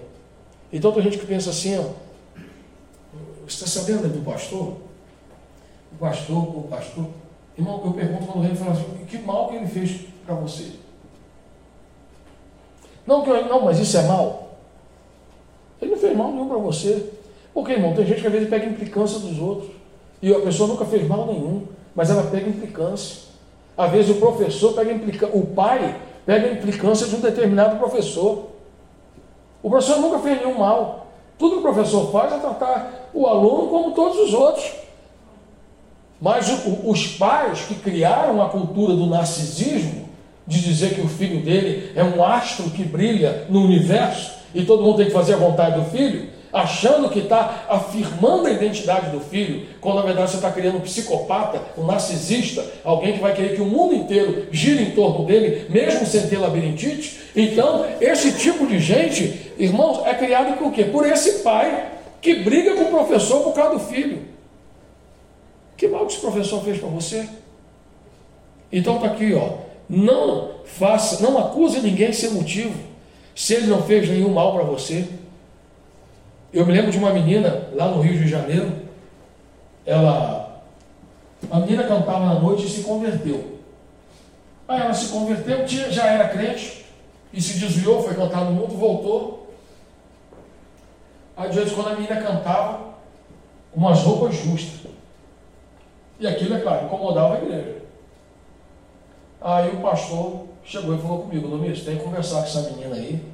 S1: Então tem gente que pensa assim, ó, você está sabendo do pastor? O pastor, o pastor. Irmão, eu pergunto quando ele fala assim, que mal que ele fez para você? Não, não, mas isso é mal. Ele não fez mal nenhum para você. Porque, irmão, tem gente que às vezes pega implicância dos outros. E a pessoa nunca fez mal nenhum mas ela pega implicância. Às vezes o professor pega implicância, o pai pega implicância de um determinado professor. O professor nunca fez nenhum mal. Tudo que o professor faz é tratar o aluno como todos os outros. Mas o, os pais que criaram a cultura do narcisismo, de dizer que o filho dele é um astro que brilha no universo e todo mundo tem que fazer a vontade do filho, achando que está afirmando a identidade do filho, quando na verdade você está criando um psicopata, um narcisista, alguém que vai querer que o mundo inteiro gire em torno dele, mesmo sem ter labirintite. Então, esse tipo de gente, irmãos, é criado por quê? Por esse pai que briga com o professor por causa do filho. Que mal que esse professor fez para você? Então está aqui, ó. Não faça, não acuse ninguém sem motivo, se ele não fez nenhum mal para você. Eu me lembro de uma menina lá no Rio de Janeiro, ela, a menina cantava na noite e se converteu. Aí ela se converteu, tinha, já era crente, e se desviou, foi cantar no mundo, voltou. Aí de vez quando a menina cantava umas roupas justas. E aquilo, é claro, incomodava a igreja. Aí o pastor chegou e falou comigo, Domingos, tem que conversar com essa menina aí,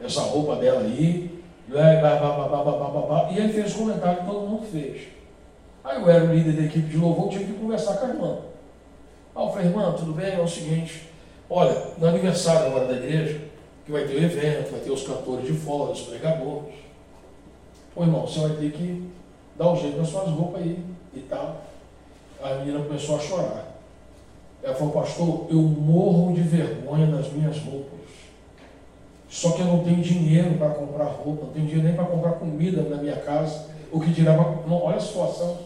S1: essa roupa dela aí, e ele fez o comentário que todo mundo fez. Aí eu era o líder da equipe de louvor, tive que conversar com a irmã. Aí eu falei, irmã, tudo bem? É o seguinte, olha, no aniversário agora da igreja, que vai ter o evento, vai ter os cantores de fora, os pregadores. Pô, irmão, você vai ter que dar um jeito nas suas roupas aí e tal. A menina começou a chorar. Ela falou, pastor, eu morro de vergonha nas minhas roupas. Só que eu não tenho dinheiro para comprar roupa, não tenho dinheiro nem para comprar comida na minha casa. O que dirá, olha a situação.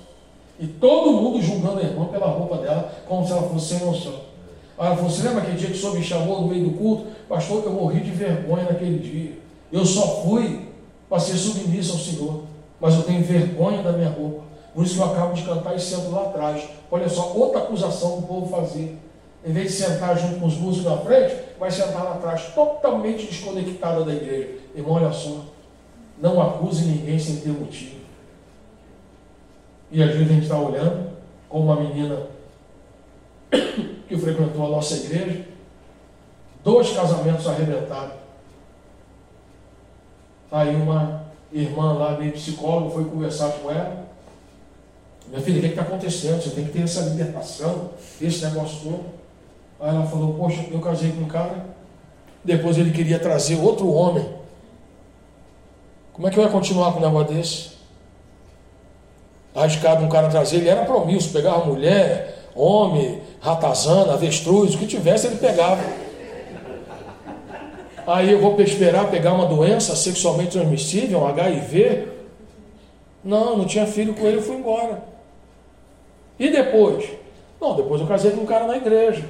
S1: E todo mundo julgando a irmã pela roupa dela, como se ela fosse sem noção. Ela falou: Você lembra aquele dia que o senhor me chamou no meio do culto? Pastor, eu morri de vergonha naquele dia. Eu só fui para ser submissa ao Senhor. Mas eu tenho vergonha da minha roupa. Por isso que eu acabo de cantar e sento lá atrás. Olha só, outra acusação que o povo fazia. Em vez de sentar junto com os músicos na frente, vai sentar lá atrás, totalmente desconectada da igreja. Irmão, olha só. Não acuse ninguém sem ter motivo. E às vezes a gente está olhando, como uma menina que frequentou a nossa igreja, dois casamentos arrebentados. Aí uma irmã lá, meio psicóloga, foi conversar com ela. Minha filha, o que é está acontecendo? Você tem que ter essa libertação, esse negócio todo. Aí ela falou, poxa, eu casei com um cara, depois ele queria trazer outro homem. Como é que eu ia continuar com um negócio desse? Arriscado um cara trazer, ele era promíscuo, pegava mulher, homem, ratazana, avestruz, o que tivesse ele pegava. Aí eu vou esperar pegar uma doença sexualmente transmissível, um HIV. Não, não tinha filho com ele, eu fui embora. E depois? Não, depois eu casei com um cara na igreja.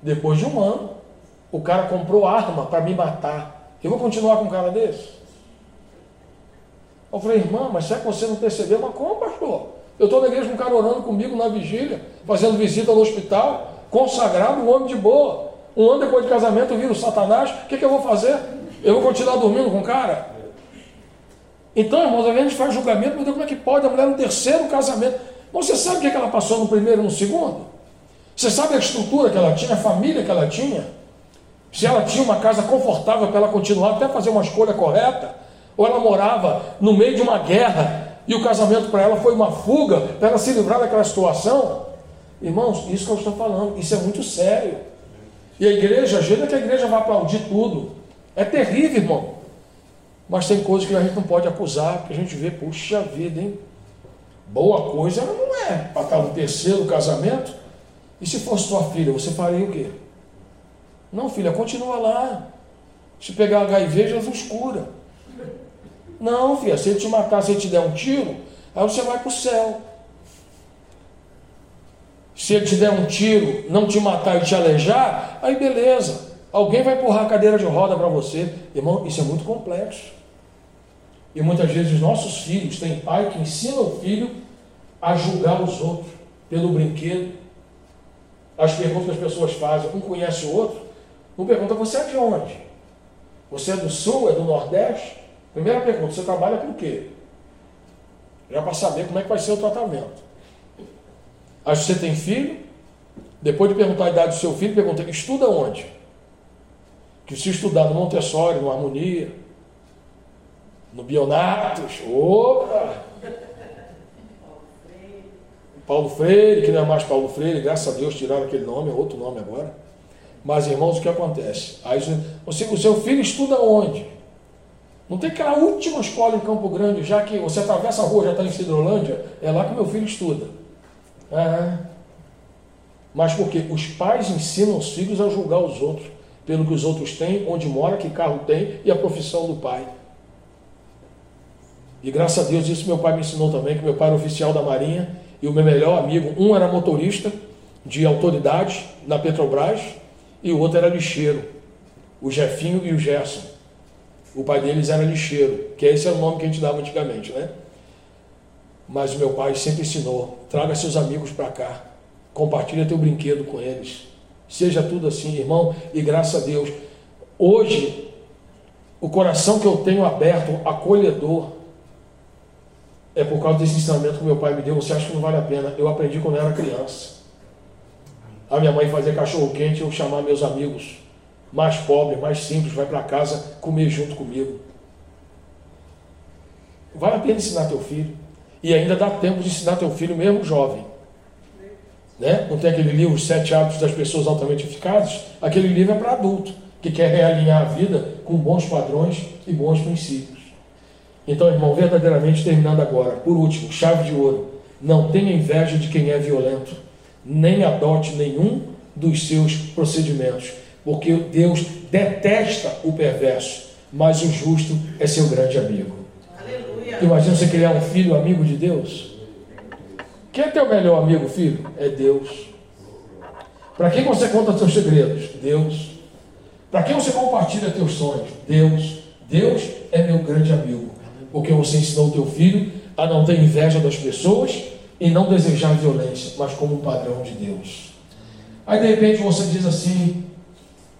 S1: Depois de um ano, o cara comprou arma para me matar. Eu vou continuar com um cara desse? Eu falei, irmã, mas será que você não percebeu? Mas como, pastor? Eu estou na igreja com um cara orando comigo na vigília, fazendo visita no hospital, consagrado, um homem de boa. Um ano depois de casamento, eu viro Satanás, o que, que eu vou fazer? Eu vou continuar dormindo com o cara? Então, irmãos, a gente faz julgamento, meu Deus, como é que pode a mulher no terceiro casamento? Você sabe o que, é que ela passou no primeiro e no segundo? Você sabe a estrutura que ela tinha, a família que ela tinha? Se ela tinha uma casa confortável para ela continuar até fazer uma escolha correta? Ou ela morava no meio de uma guerra e o casamento para ela foi uma fuga para ela se livrar daquela situação? Irmãos, isso que eu estou falando, isso é muito sério. E a igreja, ajuda que a igreja vai aplaudir tudo. É terrível, irmão. Mas tem coisas que a gente não pode acusar, porque a gente vê, puxa vida, hein? Boa coisa não é. Para estar no terceiro casamento. E se fosse sua filha, você faria o quê? Não, filha, continua lá. Se pegar HIV, Jesus cura. Não, filha, se ele te matar, se ele te der um tiro, aí você vai para o céu. Se ele te der um tiro, não te matar e te alejar, aí beleza. Alguém vai empurrar a cadeira de roda para você. Irmão, isso é muito complexo. E muitas vezes nossos filhos têm pai que ensina o filho a julgar os outros pelo brinquedo. As perguntas que as pessoas fazem, um conhece o outro, um pergunta, você é de onde? Você é do sul, é do nordeste? Primeira pergunta, você trabalha com o quê? Já para saber como é que vai ser o tratamento. Aí você tem filho, depois de perguntar a idade do seu filho, pergunta, estuda onde? Que se estudar no Montessori, no Harmonia, no Bionatos, opa! Paulo Freire, que não é mais Paulo Freire, graças a Deus tiraram aquele nome, é outro nome agora. Mas, irmãos, o que acontece? Aí, você, o seu filho estuda onde? Não tem aquela última escola em Campo Grande, já que você atravessa a rua, já está em Cidrolândia, é lá que meu filho estuda. É. Mas porque os pais ensinam os filhos a julgar os outros, pelo que os outros têm, onde mora, que carro tem e a profissão do pai. E graças a Deus isso meu pai me ensinou também, que meu pai era oficial da Marinha e o meu melhor amigo, um era motorista de autoridade na Petrobras e o outro era lixeiro, o Jefinho e o Gerson. O pai deles era lixeiro, que esse era o nome que a gente dava antigamente, né? Mas o meu pai sempre ensinou: traga seus amigos para cá, compartilha teu brinquedo com eles. Seja tudo assim, irmão, e graças a Deus. Hoje, o coração que eu tenho aberto, acolhedor, é por causa desse ensinamento que meu pai me deu. Você acha que não vale a pena? Eu aprendi quando era criança. A minha mãe fazia cachorro quente, eu chamar meus amigos mais pobres, mais simples, vai para casa comer junto comigo. Vale a pena ensinar teu filho. E ainda dá tempo de ensinar teu filho mesmo jovem. Né? Não tem aquele livro Sete Hábitos das Pessoas Altamente Eficazes? Aquele livro é para adulto, que quer realinhar a vida com bons padrões e bons princípios. Então, irmão, verdadeiramente terminando agora, por último, chave de ouro. Não tenha inveja de quem é violento, nem adote nenhum dos seus procedimentos, porque Deus detesta o perverso, mas o justo é seu grande amigo. Imagina você criar um filho amigo de Deus. Quem é teu melhor amigo, filho? É Deus. Para quem você conta seus segredos? Deus. Para quem você compartilha teus sonhos? Deus. Deus é meu grande amigo. Porque você ensinou o teu filho a não ter inveja das pessoas e não desejar violência, mas como um padrão de Deus. Aí de repente você diz assim: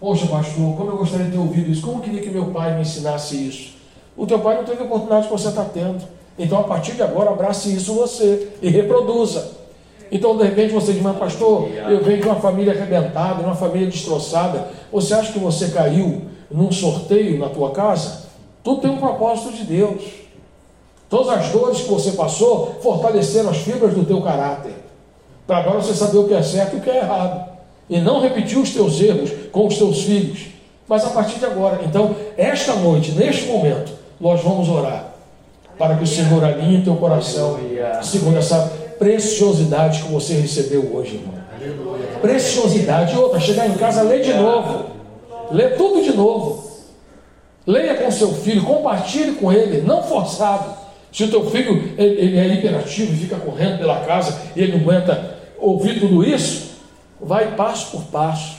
S1: Poxa, pastor, como eu gostaria de ter ouvido isso, como eu queria que meu pai me ensinasse isso. O teu pai não teve a oportunidade que você está tendo. Então, a partir de agora, abrace isso você e reproduza. Então, de repente, você diz, mas pastor, eu venho de uma família arrebentada, de uma família destroçada. Você acha que você caiu num sorteio na tua casa? Tudo tem um propósito de Deus. Todas as dores que você passou fortaleceram as fibras do teu caráter. Para agora você saber o que é certo e o que é errado. E não repetir os teus erros com os teus filhos. Mas a partir de agora. Então, esta noite, neste momento, nós vamos orar para que o Senhor alinhe teu coração segundo essa preciosidade que você recebeu hoje, irmão. Preciosidade. E outra, chegar em casa, lê de novo. Lê tudo de novo. Leia com seu filho, compartilhe com ele, não forçado. Se o teu filho ele é hiperativo e fica correndo pela casa e ele não aguenta ouvir tudo isso, vai passo por passo.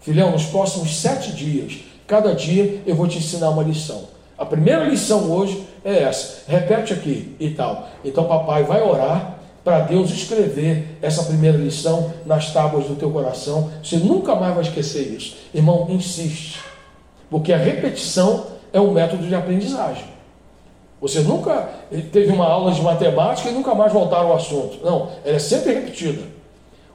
S1: Filhão, nos próximos sete dias, cada dia eu vou te ensinar uma lição. A primeira lição hoje é essa. Repete aqui e tal. Então, papai vai orar para Deus escrever essa primeira lição nas tábuas do teu coração. Você nunca mais vai esquecer isso. Irmão, insiste. Porque a repetição é um método de aprendizagem. Você nunca teve uma aula de matemática e nunca mais voltar ao assunto. Não, ela é sempre repetida.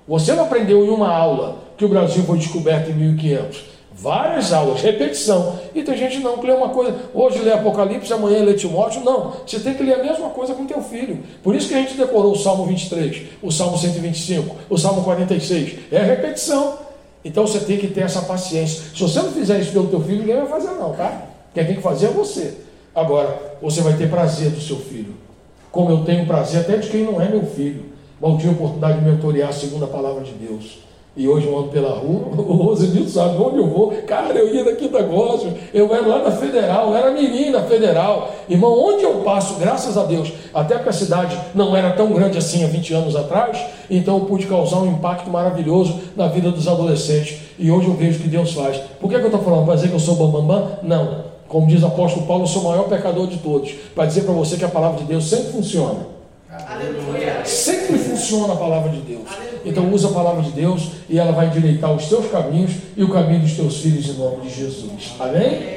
S1: Você não aprendeu em uma aula que o Brasil foi descoberto em 1500. Várias aulas, repetição. E tem gente não que lê uma coisa, hoje lê Apocalipse, amanhã lê Timóteo. Não, você tem que ler a mesma coisa com teu filho. Por isso que a gente decorou o Salmo 23, o Salmo 125, o Salmo 46. É repetição. Então você tem que ter essa paciência. Se você não fizer isso pelo teu filho, ninguém vai fazer não, tá? Quem tem que fazer é você. Agora, você vai ter prazer do seu filho. Como eu tenho prazer até de quem não é meu filho. Bom dia, oportunidade de mentorear segundo a palavra de Deus. E hoje eu ando pela rua, o Rosenildo sabe onde eu vou. Cara, eu ia daqui da Gospel, eu era lá da Federal, eu era menina Federal. Irmão, onde eu passo, graças a Deus, até porque a cidade não era tão grande assim há 20 anos atrás, então eu pude causar um impacto maravilhoso na vida dos adolescentes. E hoje eu vejo o que Deus faz. Por que, que eu estou falando? Para dizer que eu sou bambambam? Bam, bam? Não. Como diz o apóstolo Paulo, eu sou o maior pecador de todos. Para dizer para você que a palavra de Deus sempre funciona. Aleluia. Sempre funciona a palavra de Deus. Então usa a palavra de Deus e ela vai endireitar os teus caminhos e o caminho dos teus filhos em nome de Jesus. Amém?